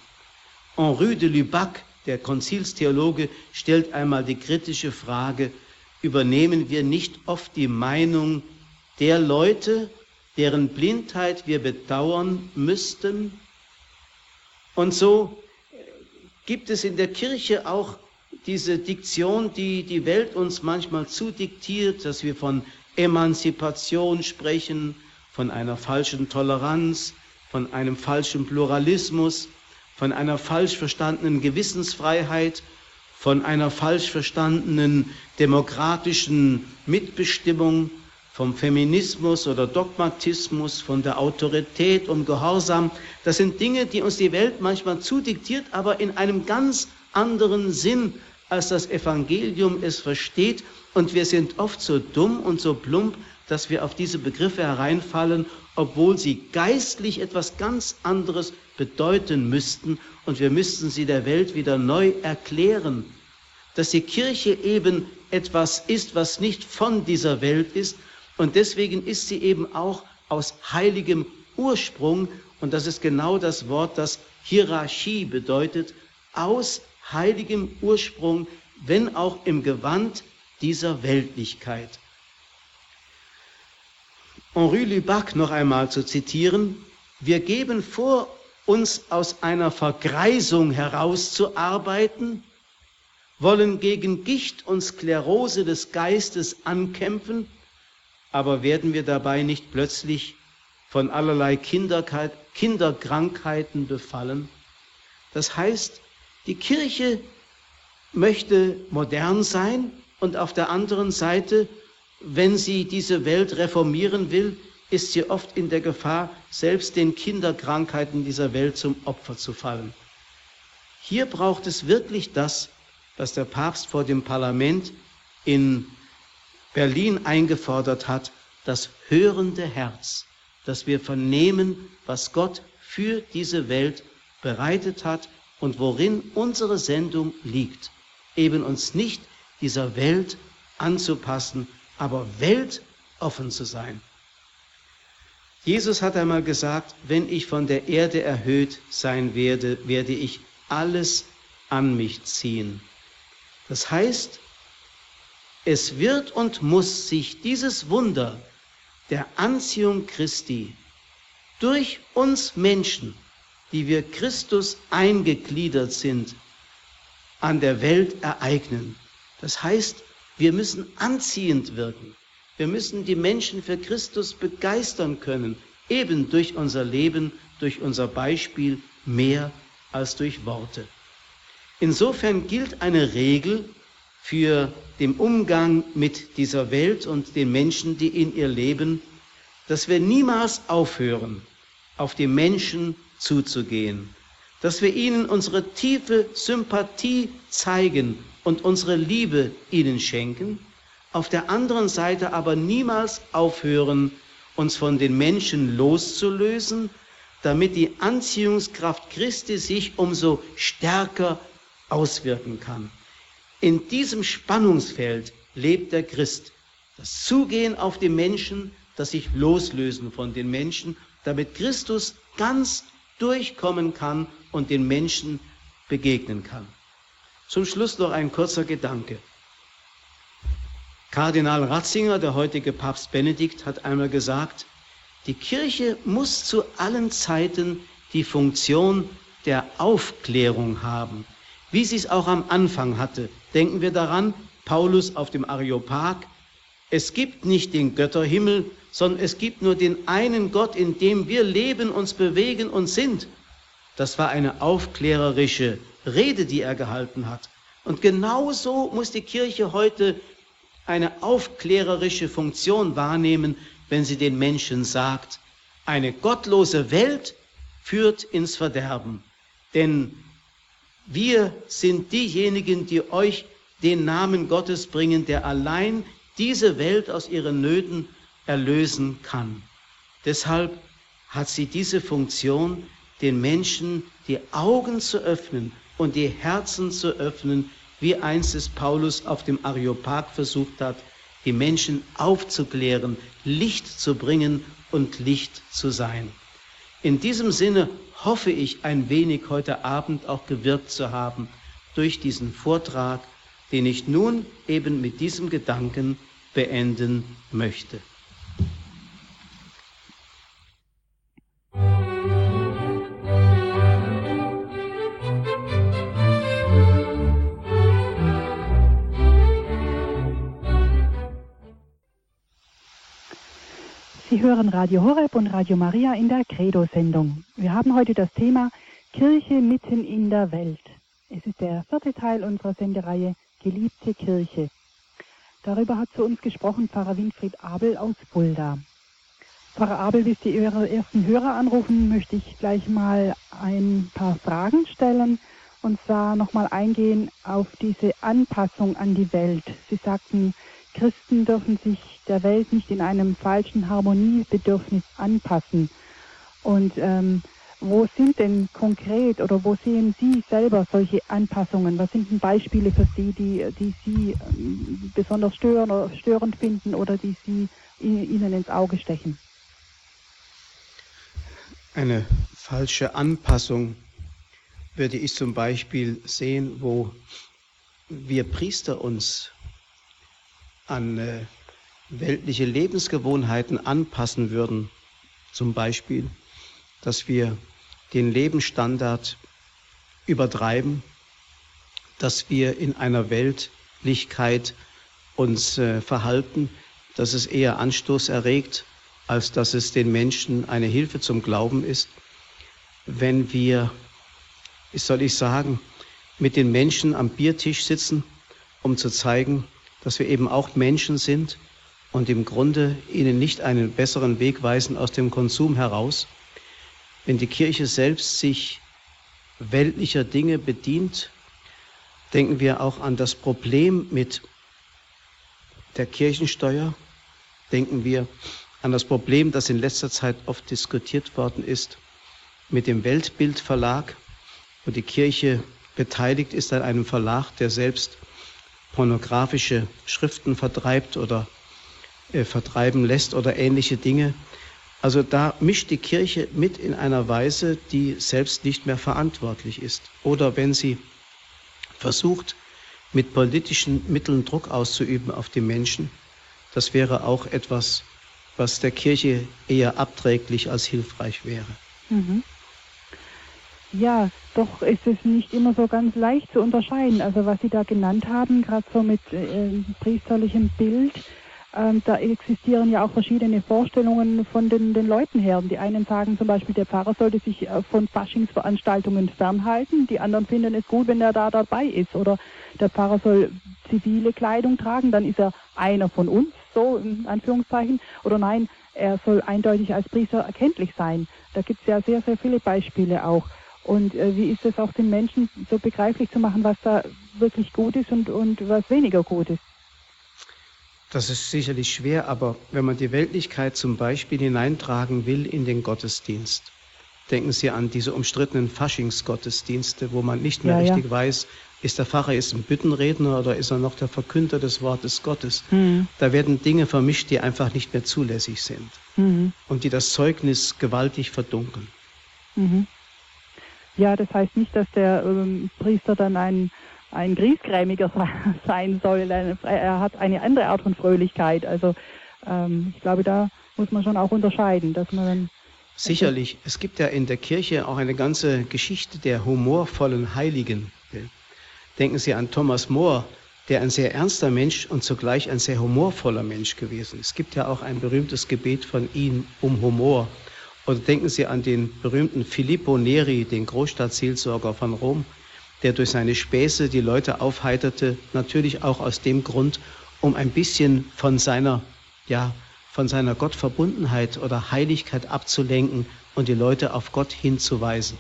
Henri de Lubac der Konzilstheologe stellt einmal die kritische Frage, übernehmen wir nicht oft die Meinung der Leute, deren Blindheit wir bedauern müssten? Und so gibt es in der Kirche auch diese Diktion, die die Welt uns manchmal zudiktiert, dass wir von Emanzipation sprechen, von einer falschen Toleranz, von einem falschen Pluralismus von einer falsch verstandenen Gewissensfreiheit, von einer falsch verstandenen demokratischen Mitbestimmung, vom Feminismus oder Dogmatismus, von der Autorität und Gehorsam. Das sind Dinge, die uns die Welt manchmal zudiktiert, aber in einem ganz anderen Sinn, als das Evangelium es versteht. Und wir sind oft so dumm und so plump, dass wir auf diese Begriffe hereinfallen, obwohl sie geistlich etwas ganz anderes bedeuten müssten und wir müssten sie der Welt wieder neu erklären, dass die Kirche eben etwas ist, was nicht von dieser Welt ist und deswegen ist sie eben auch aus heiligem Ursprung. Und das ist genau das Wort, das Hierarchie bedeutet, aus heiligem Ursprung, wenn auch im Gewand dieser Weltlichkeit. Henri Lubac noch einmal zu zitieren, wir geben vor, uns aus einer Vergreisung herauszuarbeiten, wollen gegen Gicht und Sklerose des Geistes ankämpfen, aber werden wir dabei nicht plötzlich von allerlei Kinderkrankheiten befallen? Das heißt, die Kirche möchte modern sein und auf der anderen Seite, wenn sie diese Welt reformieren will, ist sie oft in der Gefahr, selbst den Kinderkrankheiten dieser Welt zum Opfer zu fallen. Hier braucht es wirklich das, was der Papst vor dem Parlament in Berlin eingefordert hat, das hörende Herz, dass wir vernehmen, was Gott für diese Welt bereitet hat und worin unsere Sendung liegt, eben uns nicht dieser Welt anzupassen, aber weltoffen zu sein. Jesus hat einmal gesagt, wenn ich von der Erde erhöht sein werde, werde ich alles an mich ziehen. Das heißt, es wird und muss sich dieses Wunder der Anziehung Christi durch uns Menschen, die wir Christus eingegliedert sind, an der Welt ereignen. Das heißt, wir müssen anziehend wirken. Wir müssen die Menschen für Christus begeistern können, eben durch unser Leben, durch unser Beispiel mehr als durch Worte. Insofern gilt eine Regel für den Umgang mit dieser Welt und den Menschen, die in ihr leben, dass wir niemals aufhören, auf die Menschen zuzugehen, dass wir ihnen unsere tiefe Sympathie zeigen und unsere Liebe ihnen schenken, auf der anderen Seite aber niemals aufhören, uns von den Menschen loszulösen, damit die Anziehungskraft Christi sich umso stärker auswirken kann. In diesem Spannungsfeld lebt der Christ. Das Zugehen auf die Menschen, das sich loslösen von den Menschen, damit Christus ganz durchkommen kann und den Menschen begegnen kann. Zum Schluss noch ein kurzer Gedanke. Kardinal Ratzinger, der heutige Papst Benedikt, hat einmal gesagt, die Kirche muss zu allen Zeiten die Funktion der Aufklärung haben, wie sie es auch am Anfang hatte. Denken wir daran, Paulus auf dem Areopag, es gibt nicht den Götterhimmel, sondern es gibt nur den einen Gott, in dem wir leben, uns bewegen und sind. Das war eine aufklärerische Rede, die er gehalten hat. Und genauso muss die Kirche heute eine aufklärerische Funktion wahrnehmen, wenn sie den Menschen sagt, eine gottlose Welt führt ins Verderben. Denn wir sind diejenigen, die euch den Namen Gottes bringen, der allein diese Welt aus ihren Nöten erlösen kann. Deshalb hat sie diese Funktion, den Menschen die Augen zu öffnen und die Herzen zu öffnen, wie einst es Paulus auf dem Areopag versucht hat, die Menschen aufzuklären, Licht zu bringen und Licht zu sein. In diesem Sinne hoffe ich ein wenig heute Abend auch gewirkt zu haben durch diesen Vortrag, den ich nun eben mit diesem Gedanken beenden möchte. Radio Horeb und Radio Maria in der Credo-Sendung. Wir haben heute das Thema Kirche mitten in der Welt. Es ist der vierte Teil unserer Sendereihe Geliebte Kirche. Darüber hat zu uns gesprochen Pfarrer Winfried Abel aus Fulda. Pfarrer Abel, bis Sie Ihre ersten Hörer anrufen, möchte ich gleich mal ein paar Fragen stellen und zwar nochmal eingehen auf diese Anpassung an die Welt. Sie sagten, Christen dürfen sich der Welt nicht in einem falschen Harmoniebedürfnis anpassen. Und ähm, wo sind denn konkret oder wo sehen Sie selber solche Anpassungen? Was sind denn Beispiele für Sie, die, die Sie ähm, besonders stören oder störend finden oder die Sie Ihnen ins Auge stechen? Eine falsche Anpassung würde ich zum Beispiel sehen, wo wir Priester uns an äh, weltliche Lebensgewohnheiten anpassen würden. Zum Beispiel, dass wir den Lebensstandard übertreiben, dass wir in einer Weltlichkeit uns äh, verhalten, dass es eher Anstoß erregt, als dass es den Menschen eine Hilfe zum Glauben ist. Wenn wir, wie soll ich sagen, mit den Menschen am Biertisch sitzen, um zu zeigen, dass wir eben auch Menschen sind und im Grunde ihnen nicht einen besseren Weg weisen aus dem Konsum heraus. Wenn die Kirche selbst sich weltlicher Dinge bedient, denken wir auch an das Problem mit der Kirchensteuer, denken wir an das Problem, das in letzter Zeit oft diskutiert worden ist, mit dem Weltbildverlag, wo die Kirche beteiligt ist an einem Verlag, der selbst pornografische Schriften vertreibt oder äh, vertreiben lässt oder ähnliche Dinge. Also da mischt die Kirche mit in einer Weise, die selbst nicht mehr verantwortlich ist. Oder wenn sie versucht, mit politischen Mitteln Druck auszuüben auf die Menschen, das wäre auch etwas, was der Kirche eher abträglich als hilfreich wäre. Mhm. Ja, doch ist es nicht immer so ganz leicht zu unterscheiden. Also was Sie da genannt haben, gerade so mit äh, priesterlichem Bild, ähm, da existieren ja auch verschiedene Vorstellungen von den, den Leuten her. Die einen sagen zum Beispiel, der Pfarrer sollte sich äh, von Faschingsveranstaltungen fernhalten. Die anderen finden es gut, wenn er da dabei ist. Oder der Pfarrer soll zivile Kleidung tragen, dann ist er einer von uns, so in Anführungszeichen. Oder nein, er soll eindeutig als Priester erkenntlich sein. Da gibt es ja sehr, sehr viele Beispiele auch. Und äh, wie ist es auch den Menschen so begreiflich zu machen, was da wirklich gut ist und, und was weniger gut ist? Das ist sicherlich schwer, aber wenn man die Weltlichkeit zum Beispiel hineintragen will in den Gottesdienst, denken Sie an diese umstrittenen Faschingsgottesdienste, wo man nicht mehr ja, richtig ja. weiß, ist der Pfarrer jetzt ein Büttenredner oder ist er noch der Verkünder des Wortes Gottes? Mhm. Da werden Dinge vermischt, die einfach nicht mehr zulässig sind mhm. und die das Zeugnis gewaltig verdunkeln. Mhm. Ja, das heißt nicht, dass der ähm, Priester dann ein, ein Griesgrämiger sein soll. Er hat eine andere Art von Fröhlichkeit. Also ähm, ich glaube, da muss man schon auch unterscheiden, dass man dann Sicherlich. Es gibt ja in der Kirche auch eine ganze Geschichte der humorvollen Heiligen. Denken Sie an Thomas More, der ein sehr ernster Mensch und zugleich ein sehr humorvoller Mensch gewesen. Es gibt ja auch ein berühmtes Gebet von ihm um Humor. Oder denken Sie an den berühmten Filippo Neri, den Großstadtseelsorger von Rom, der durch seine Späße die Leute aufheiterte, natürlich auch aus dem Grund, um ein bisschen von seiner, ja, von seiner Gottverbundenheit oder Heiligkeit abzulenken und die Leute auf Gott hinzuweisen.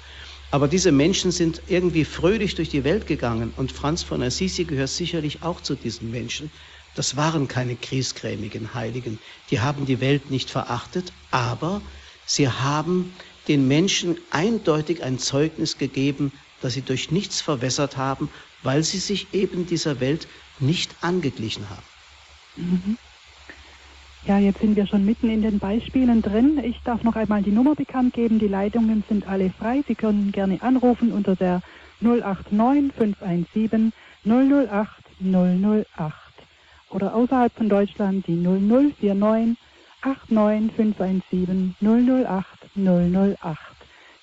Aber diese Menschen sind irgendwie fröhlich durch die Welt gegangen und Franz von Assisi gehört sicherlich auch zu diesen Menschen. Das waren keine kriesgrämigen Heiligen. Die haben die Welt nicht verachtet, aber sie haben den Menschen eindeutig ein Zeugnis gegeben, das sie durch nichts verwässert haben, weil sie sich eben dieser Welt nicht angeglichen haben. Mhm. Ja, jetzt sind wir schon mitten in den Beispielen drin. Ich darf noch einmal die Nummer bekannt geben. Die Leitungen sind alle frei. Sie können gerne anrufen unter der 089 517 008 008 oder außerhalb von Deutschland die 0049 89 517 008 008.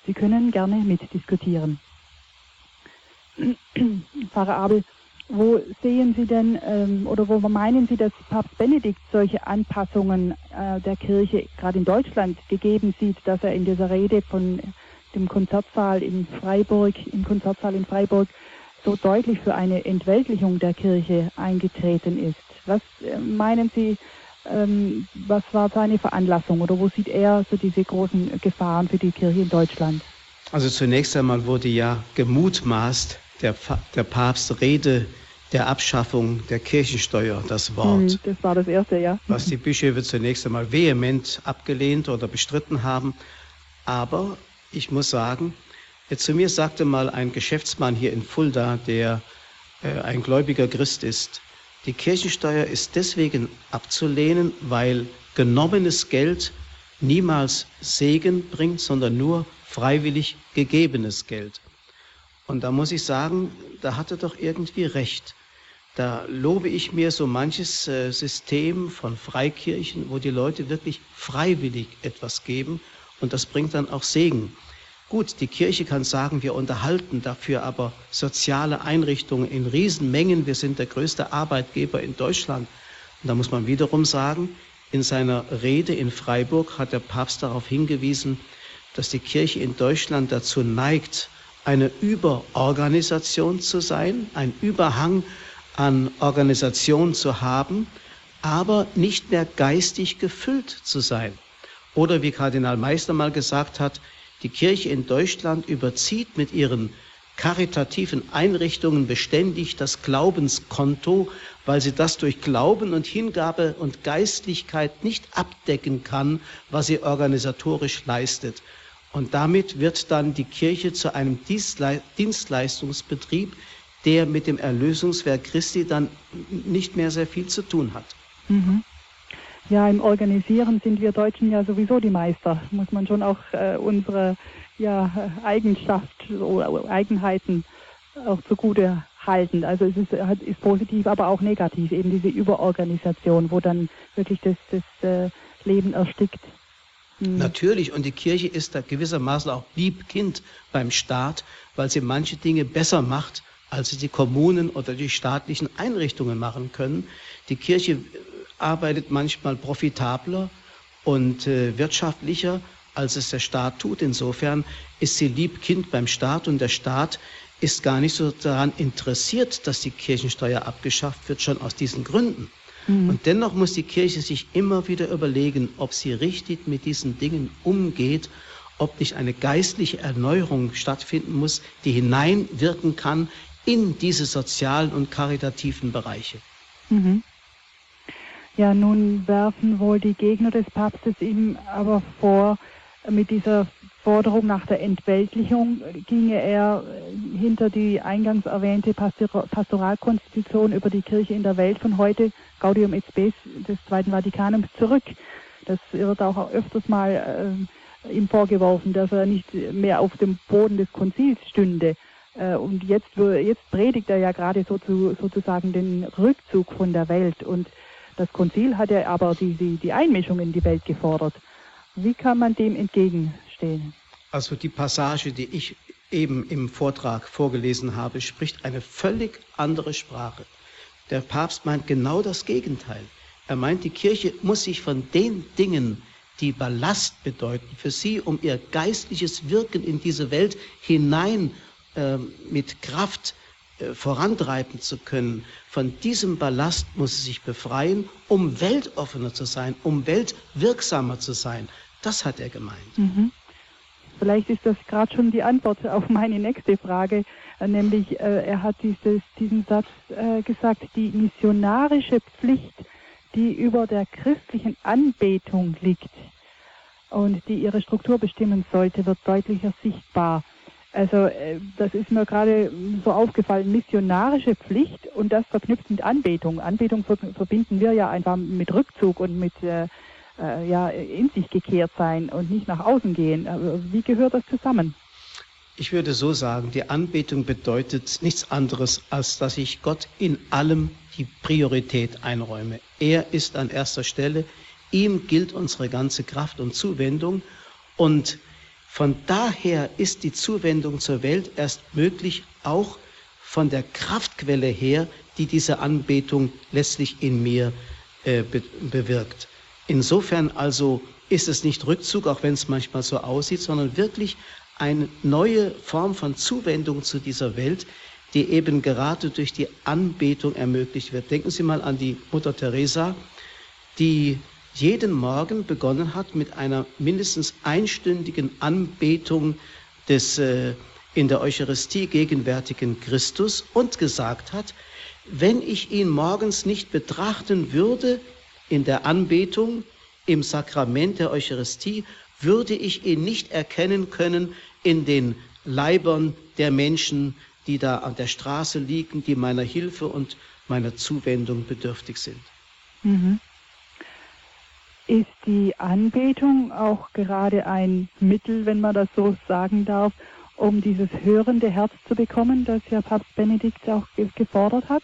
Sie können gerne mitdiskutieren. Pfarrer Abel, wo sehen Sie denn ähm, oder wo meinen Sie, dass Papst Benedikt solche Anpassungen äh, der Kirche gerade in Deutschland gegeben sieht, dass er in dieser Rede von dem Konzertsaal in Freiburg, im Konzertsaal in Freiburg so deutlich für eine Entweltlichung der Kirche eingetreten ist? Was äh, meinen Sie, ähm, was war seine Veranlassung oder wo sieht er so diese großen Gefahren für die Kirche in Deutschland? Also zunächst einmal wurde ja gemutmaßt, der, der Papst Rede der Abschaffung der Kirchensteuer das Wort. Hm, das war das erste, ja. Was die Bischöfe zunächst einmal vehement abgelehnt oder bestritten haben. Aber ich muss sagen, zu mir sagte mal ein Geschäftsmann hier in Fulda, der äh, ein gläubiger Christ ist, die Kirchensteuer ist deswegen abzulehnen, weil genommenes Geld niemals Segen bringt, sondern nur freiwillig gegebenes Geld. Und da muss ich sagen, da hat er doch irgendwie recht. Da lobe ich mir so manches äh, System von Freikirchen, wo die Leute wirklich freiwillig etwas geben und das bringt dann auch Segen. Gut, die Kirche kann sagen, wir unterhalten dafür aber soziale Einrichtungen in Riesenmengen. Wir sind der größte Arbeitgeber in Deutschland. Und da muss man wiederum sagen, in seiner Rede in Freiburg hat der Papst darauf hingewiesen, dass die Kirche in Deutschland dazu neigt, eine Überorganisation zu sein, ein Überhang an Organisation zu haben, aber nicht mehr geistig gefüllt zu sein. Oder wie Kardinal Meister mal gesagt hat, die Kirche in Deutschland überzieht mit ihren karitativen Einrichtungen beständig das Glaubenskonto, weil sie das durch Glauben und Hingabe und Geistlichkeit nicht abdecken kann, was sie organisatorisch leistet. Und damit wird dann die Kirche zu einem Dienstleistungsbetrieb, der mit dem Erlösungswerk Christi dann nicht mehr sehr viel zu tun hat. Mhm. Ja, im Organisieren sind wir Deutschen ja sowieso die Meister. Muss man schon auch äh, unsere ja, Eigenschaft oder Eigenheiten auch zugute halten. Also es ist, ist positiv, aber auch negativ, eben diese Überorganisation, wo dann wirklich das, das äh, Leben erstickt. Mhm. Natürlich, und die Kirche ist da gewissermaßen auch Liebkind beim Staat, weil sie manche Dinge besser macht, als sie die Kommunen oder die staatlichen Einrichtungen machen können. Die Kirche arbeitet manchmal profitabler und äh, wirtschaftlicher, als es der Staat tut. Insofern ist sie Liebkind beim Staat und der Staat ist gar nicht so daran interessiert, dass die Kirchensteuer abgeschafft wird, schon aus diesen Gründen. Mhm. Und dennoch muss die Kirche sich immer wieder überlegen, ob sie richtig mit diesen Dingen umgeht, ob nicht eine geistliche Erneuerung stattfinden muss, die hineinwirken kann in diese sozialen und karitativen Bereiche. Mhm. Ja, nun werfen wohl die Gegner des Papstes ihm aber vor, mit dieser Forderung nach der Entweltlichung ginge er hinter die eingangs erwähnte Pastoralkonstitution über die Kirche in der Welt von heute, Gaudium et Spes des Zweiten Vatikanums, zurück. Das wird auch öfters mal äh, ihm vorgeworfen, dass er nicht mehr auf dem Boden des Konzils stünde. Äh, und jetzt, jetzt predigt er ja gerade so zu, sozusagen den Rückzug von der Welt. Und das Konzil hat ja aber die, die, die Einmischung in die Welt gefordert. Wie kann man dem entgegenstehen? Also die Passage, die ich eben im Vortrag vorgelesen habe, spricht eine völlig andere Sprache. Der Papst meint genau das Gegenteil. Er meint, die Kirche muss sich von den Dingen, die Ballast bedeuten, für sie, um ihr geistliches Wirken in diese Welt hinein äh, mit Kraft vorantreiben zu können, von diesem Ballast muss sie sich befreien, um weltoffener zu sein, um weltwirksamer zu sein. Das hat er gemeint. Mhm. Vielleicht ist das gerade schon die Antwort auf meine nächste Frage, äh, nämlich äh, er hat dieses, diesen Satz äh, gesagt, die missionarische Pflicht, die über der christlichen Anbetung liegt und die ihre Struktur bestimmen sollte, wird deutlicher sichtbar. Also äh, das ist mir gerade so aufgefallen, missionarische Pflicht und das verknüpft mit Anbetung. Anbetung verbinden wir ja einfach mit Rückzug und mit äh, äh, ja, in sich gekehrt sein und nicht nach außen gehen. Wie gehört das zusammen? Ich würde so sagen, die Anbetung bedeutet nichts anderes, als dass ich Gott in allem die Priorität einräume. Er ist an erster Stelle, ihm gilt unsere ganze Kraft und Zuwendung und von daher ist die Zuwendung zur Welt erst möglich, auch von der Kraftquelle her, die diese Anbetung letztlich in mir äh, be bewirkt. Insofern also ist es nicht Rückzug, auch wenn es manchmal so aussieht, sondern wirklich eine neue Form von Zuwendung zu dieser Welt, die eben gerade durch die Anbetung ermöglicht wird. Denken Sie mal an die Mutter Teresa, die jeden Morgen begonnen hat mit einer mindestens einstündigen Anbetung des äh, in der Eucharistie gegenwärtigen Christus und gesagt hat, wenn ich ihn morgens nicht betrachten würde, in der Anbetung, im Sakrament der Eucharistie, würde ich ihn nicht erkennen können in den Leibern der Menschen, die da an der Straße liegen, die meiner Hilfe und meiner Zuwendung bedürftig sind. Mhm. Ist die Anbetung auch gerade ein Mittel, wenn man das so sagen darf, um dieses hörende Herz zu bekommen, das ja Papst Benedikt auch gefordert hat,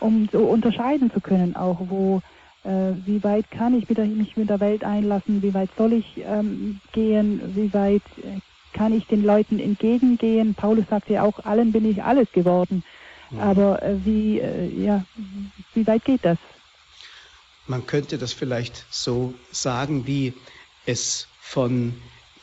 um so unterscheiden zu können, auch wo äh, wie weit kann ich mich mit der Welt einlassen, wie weit soll ich ähm, gehen, wie weit äh, kann ich den Leuten entgegengehen. Paulus sagt ja auch, allen bin ich alles geworden. Ja. Aber äh, wie, äh, ja, wie weit geht das? Man könnte das vielleicht so sagen, wie es von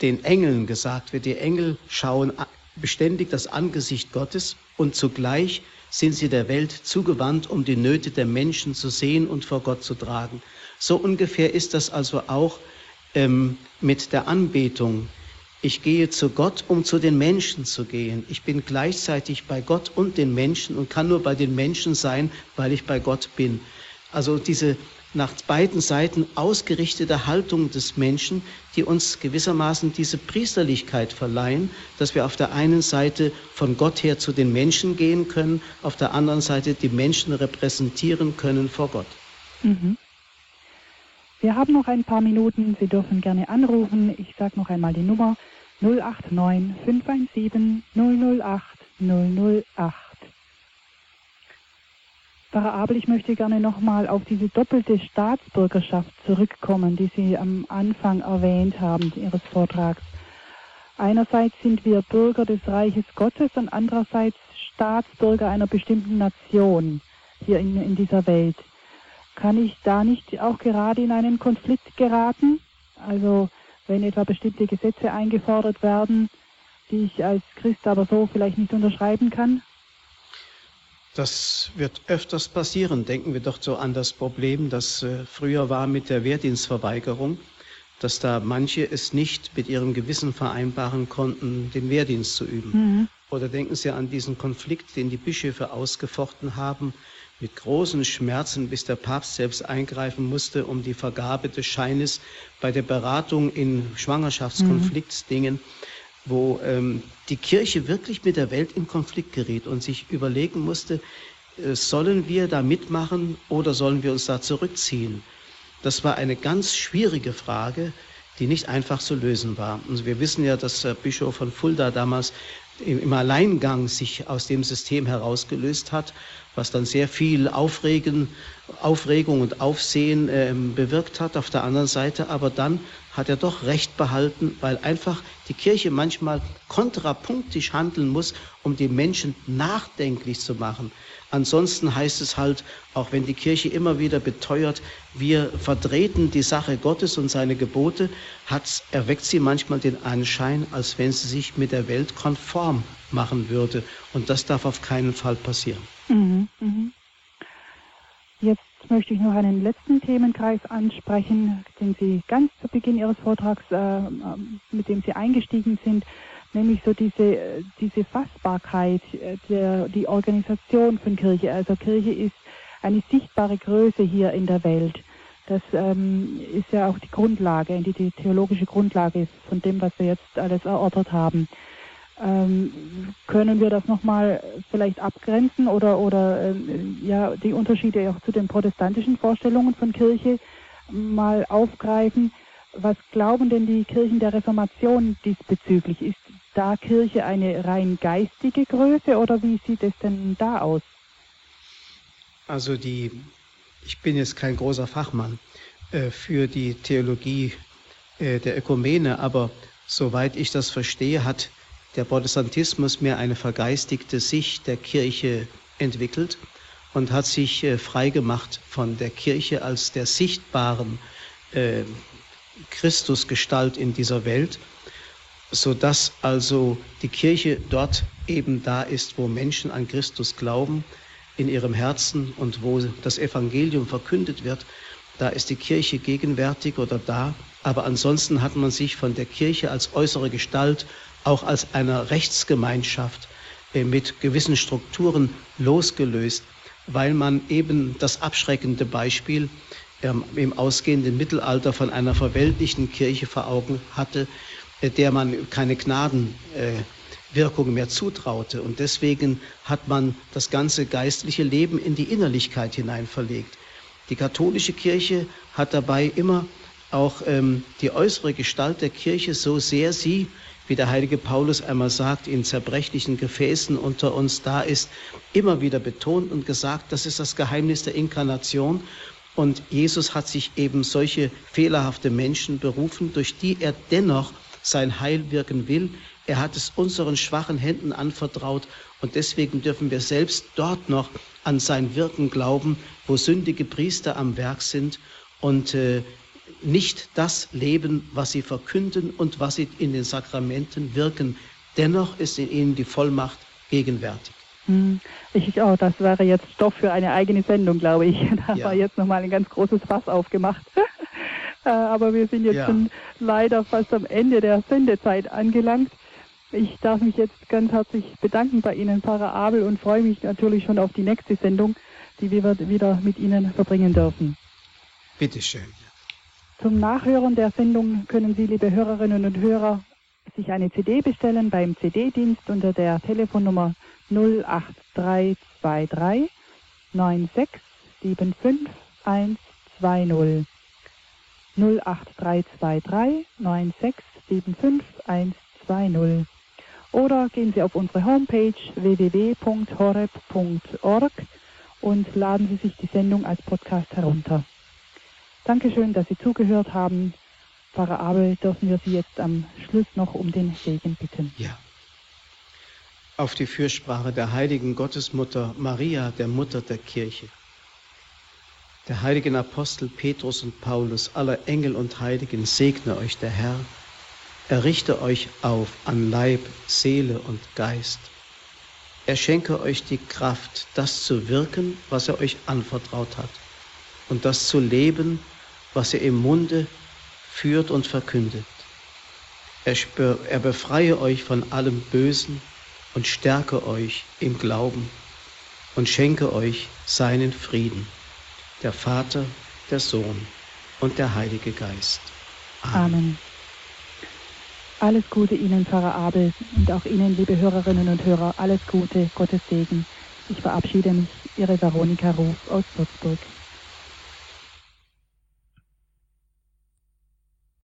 den Engeln gesagt wird. Die Engel schauen beständig das Angesicht Gottes und zugleich sind sie der Welt zugewandt, um die Nöte der Menschen zu sehen und vor Gott zu tragen. So ungefähr ist das also auch ähm, mit der Anbetung. Ich gehe zu Gott, um zu den Menschen zu gehen. Ich bin gleichzeitig bei Gott und den Menschen und kann nur bei den Menschen sein, weil ich bei Gott bin. Also diese nach beiden Seiten ausgerichtete Haltung des Menschen, die uns gewissermaßen diese Priesterlichkeit verleihen, dass wir auf der einen Seite von Gott her zu den Menschen gehen können, auf der anderen Seite die Menschen repräsentieren können vor Gott. Mhm. Wir haben noch ein paar Minuten. Sie dürfen gerne anrufen. Ich sage noch einmal die Nummer 089 517 008 008. Pfarrer Abel, ich möchte gerne nochmal auf diese doppelte Staatsbürgerschaft zurückkommen, die Sie am Anfang erwähnt haben Ihres Vortrags. Einerseits sind wir Bürger des Reiches Gottes und andererseits Staatsbürger einer bestimmten Nation hier in, in dieser Welt. Kann ich da nicht auch gerade in einen Konflikt geraten? Also wenn etwa bestimmte Gesetze eingefordert werden, die ich als Christ aber so vielleicht nicht unterschreiben kann? Das wird öfters passieren. Denken wir doch so an das Problem, das äh, früher war mit der Wehrdienstverweigerung. dass da manche es nicht mit ihrem Gewissen vereinbaren konnten, den Wehrdienst zu üben. Mhm. Oder denken Sie an diesen Konflikt, den die Bischöfe ausgefochten haben, mit großen Schmerzen, bis der Papst selbst eingreifen musste, um die Vergabe des Scheines bei der Beratung in Schwangerschaftskonfliktsdingen, mhm. Wo ähm, die Kirche wirklich mit der Welt in Konflikt geriet und sich überlegen musste, äh, sollen wir da mitmachen oder sollen wir uns da zurückziehen? Das war eine ganz schwierige Frage, die nicht einfach zu lösen war. Also wir wissen ja, dass der Bischof von Fulda damals im Alleingang sich aus dem System herausgelöst hat, was dann sehr viel Aufregen, Aufregung und Aufsehen äh, bewirkt hat auf der anderen Seite. Aber dann hat er doch Recht behalten, weil einfach die Kirche manchmal kontrapunktisch handeln muss, um die Menschen nachdenklich zu machen. Ansonsten heißt es halt, auch wenn die Kirche immer wieder beteuert, wir vertreten die Sache Gottes und seine Gebote, hat, erweckt sie manchmal den Anschein, als wenn sie sich mit der Welt konform machen würde. Und das darf auf keinen Fall passieren. Mhm, mh. Jetzt möchte ich noch einen letzten Themenkreis ansprechen, den Sie ganz zu Beginn Ihres Vortrags, äh, mit dem Sie eingestiegen sind, nämlich so diese, diese Fassbarkeit äh, der die Organisation von Kirche. Also Kirche ist eine sichtbare Größe hier in der Welt. Das ähm, ist ja auch die Grundlage, die, die theologische Grundlage von dem, was wir jetzt alles erörtert haben. Ähm, können wir das nochmal vielleicht abgrenzen oder, oder ähm, ja, die Unterschiede auch zu den protestantischen Vorstellungen von Kirche mal aufgreifen? Was glauben denn die Kirchen der Reformation diesbezüglich? Ist da Kirche eine rein geistige Größe oder wie sieht es denn da aus? Also die, ich bin jetzt kein großer Fachmann äh, für die Theologie äh, der Ökumene, aber soweit ich das verstehe, hat der Protestantismus mehr eine vergeistigte Sicht der Kirche entwickelt und hat sich äh, frei gemacht von der Kirche als der sichtbaren äh, Christusgestalt in dieser Welt, so dass also die Kirche dort eben da ist, wo Menschen an Christus glauben, in ihrem Herzen und wo das Evangelium verkündet wird, da ist die Kirche gegenwärtig oder da. Aber ansonsten hat man sich von der Kirche als äußere Gestalt auch als einer Rechtsgemeinschaft äh, mit gewissen Strukturen losgelöst, weil man eben das abschreckende Beispiel ähm, im ausgehenden Mittelalter von einer verweltlichen Kirche vor Augen hatte, äh, der man keine Gnadenwirkung mehr zutraute. Und deswegen hat man das ganze geistliche Leben in die Innerlichkeit hinein verlegt. Die katholische Kirche hat dabei immer auch ähm, die äußere Gestalt der Kirche, so sehr sie wie der heilige Paulus einmal sagt, in zerbrechlichen Gefäßen unter uns da ist, immer wieder betont und gesagt, das ist das Geheimnis der Inkarnation. Und Jesus hat sich eben solche fehlerhafte Menschen berufen, durch die er dennoch sein Heil wirken will. Er hat es unseren schwachen Händen anvertraut und deswegen dürfen wir selbst dort noch an sein Wirken glauben, wo sündige Priester am Werk sind und äh, nicht das leben, was sie verkünden und was sie in den Sakramenten wirken. Dennoch ist in ihnen die Vollmacht gegenwärtig. Hm. Ich auch, das wäre jetzt Stoff für eine eigene Sendung, glaube ich. Da ja. war jetzt nochmal ein ganz großes Fass aufgemacht. Äh, aber wir sind jetzt ja. schon leider fast am Ende der Sendezeit angelangt. Ich darf mich jetzt ganz herzlich bedanken bei Ihnen, Pfarrer Abel, und freue mich natürlich schon auf die nächste Sendung, die wir wieder mit Ihnen verbringen dürfen. Bitteschön. Zum Nachhören der Sendung können Sie, liebe Hörerinnen und Hörer, sich eine CD bestellen beim CD-Dienst unter der Telefonnummer 08323 9675 120. 08323 9675 120. Oder gehen Sie auf unsere Homepage www.horeb.org und laden Sie sich die Sendung als Podcast herunter. Dankeschön, dass Sie zugehört haben. Pfarrer Abel, dürfen wir Sie jetzt am Schluss noch um den Segen bitten. Ja. Auf die Fürsprache der heiligen Gottesmutter Maria, der Mutter der Kirche, der heiligen Apostel Petrus und Paulus, aller Engel und Heiligen, segne euch der Herr, errichte euch auf an Leib, Seele und Geist. Er schenke euch die Kraft, das zu wirken, was er euch anvertraut hat, und das zu leben, was ihr im Munde führt und verkündet. Er, er befreie euch von allem Bösen und stärke euch im Glauben und schenke euch seinen Frieden, der Vater, der Sohn und der Heilige Geist. Amen. Amen. Alles Gute Ihnen, Pfarrer Abel, und auch Ihnen, liebe Hörerinnen und Hörer, alles Gute, Gottes Segen. Ich verabschiede mich, Ihre Veronika Ruf aus Würzburg.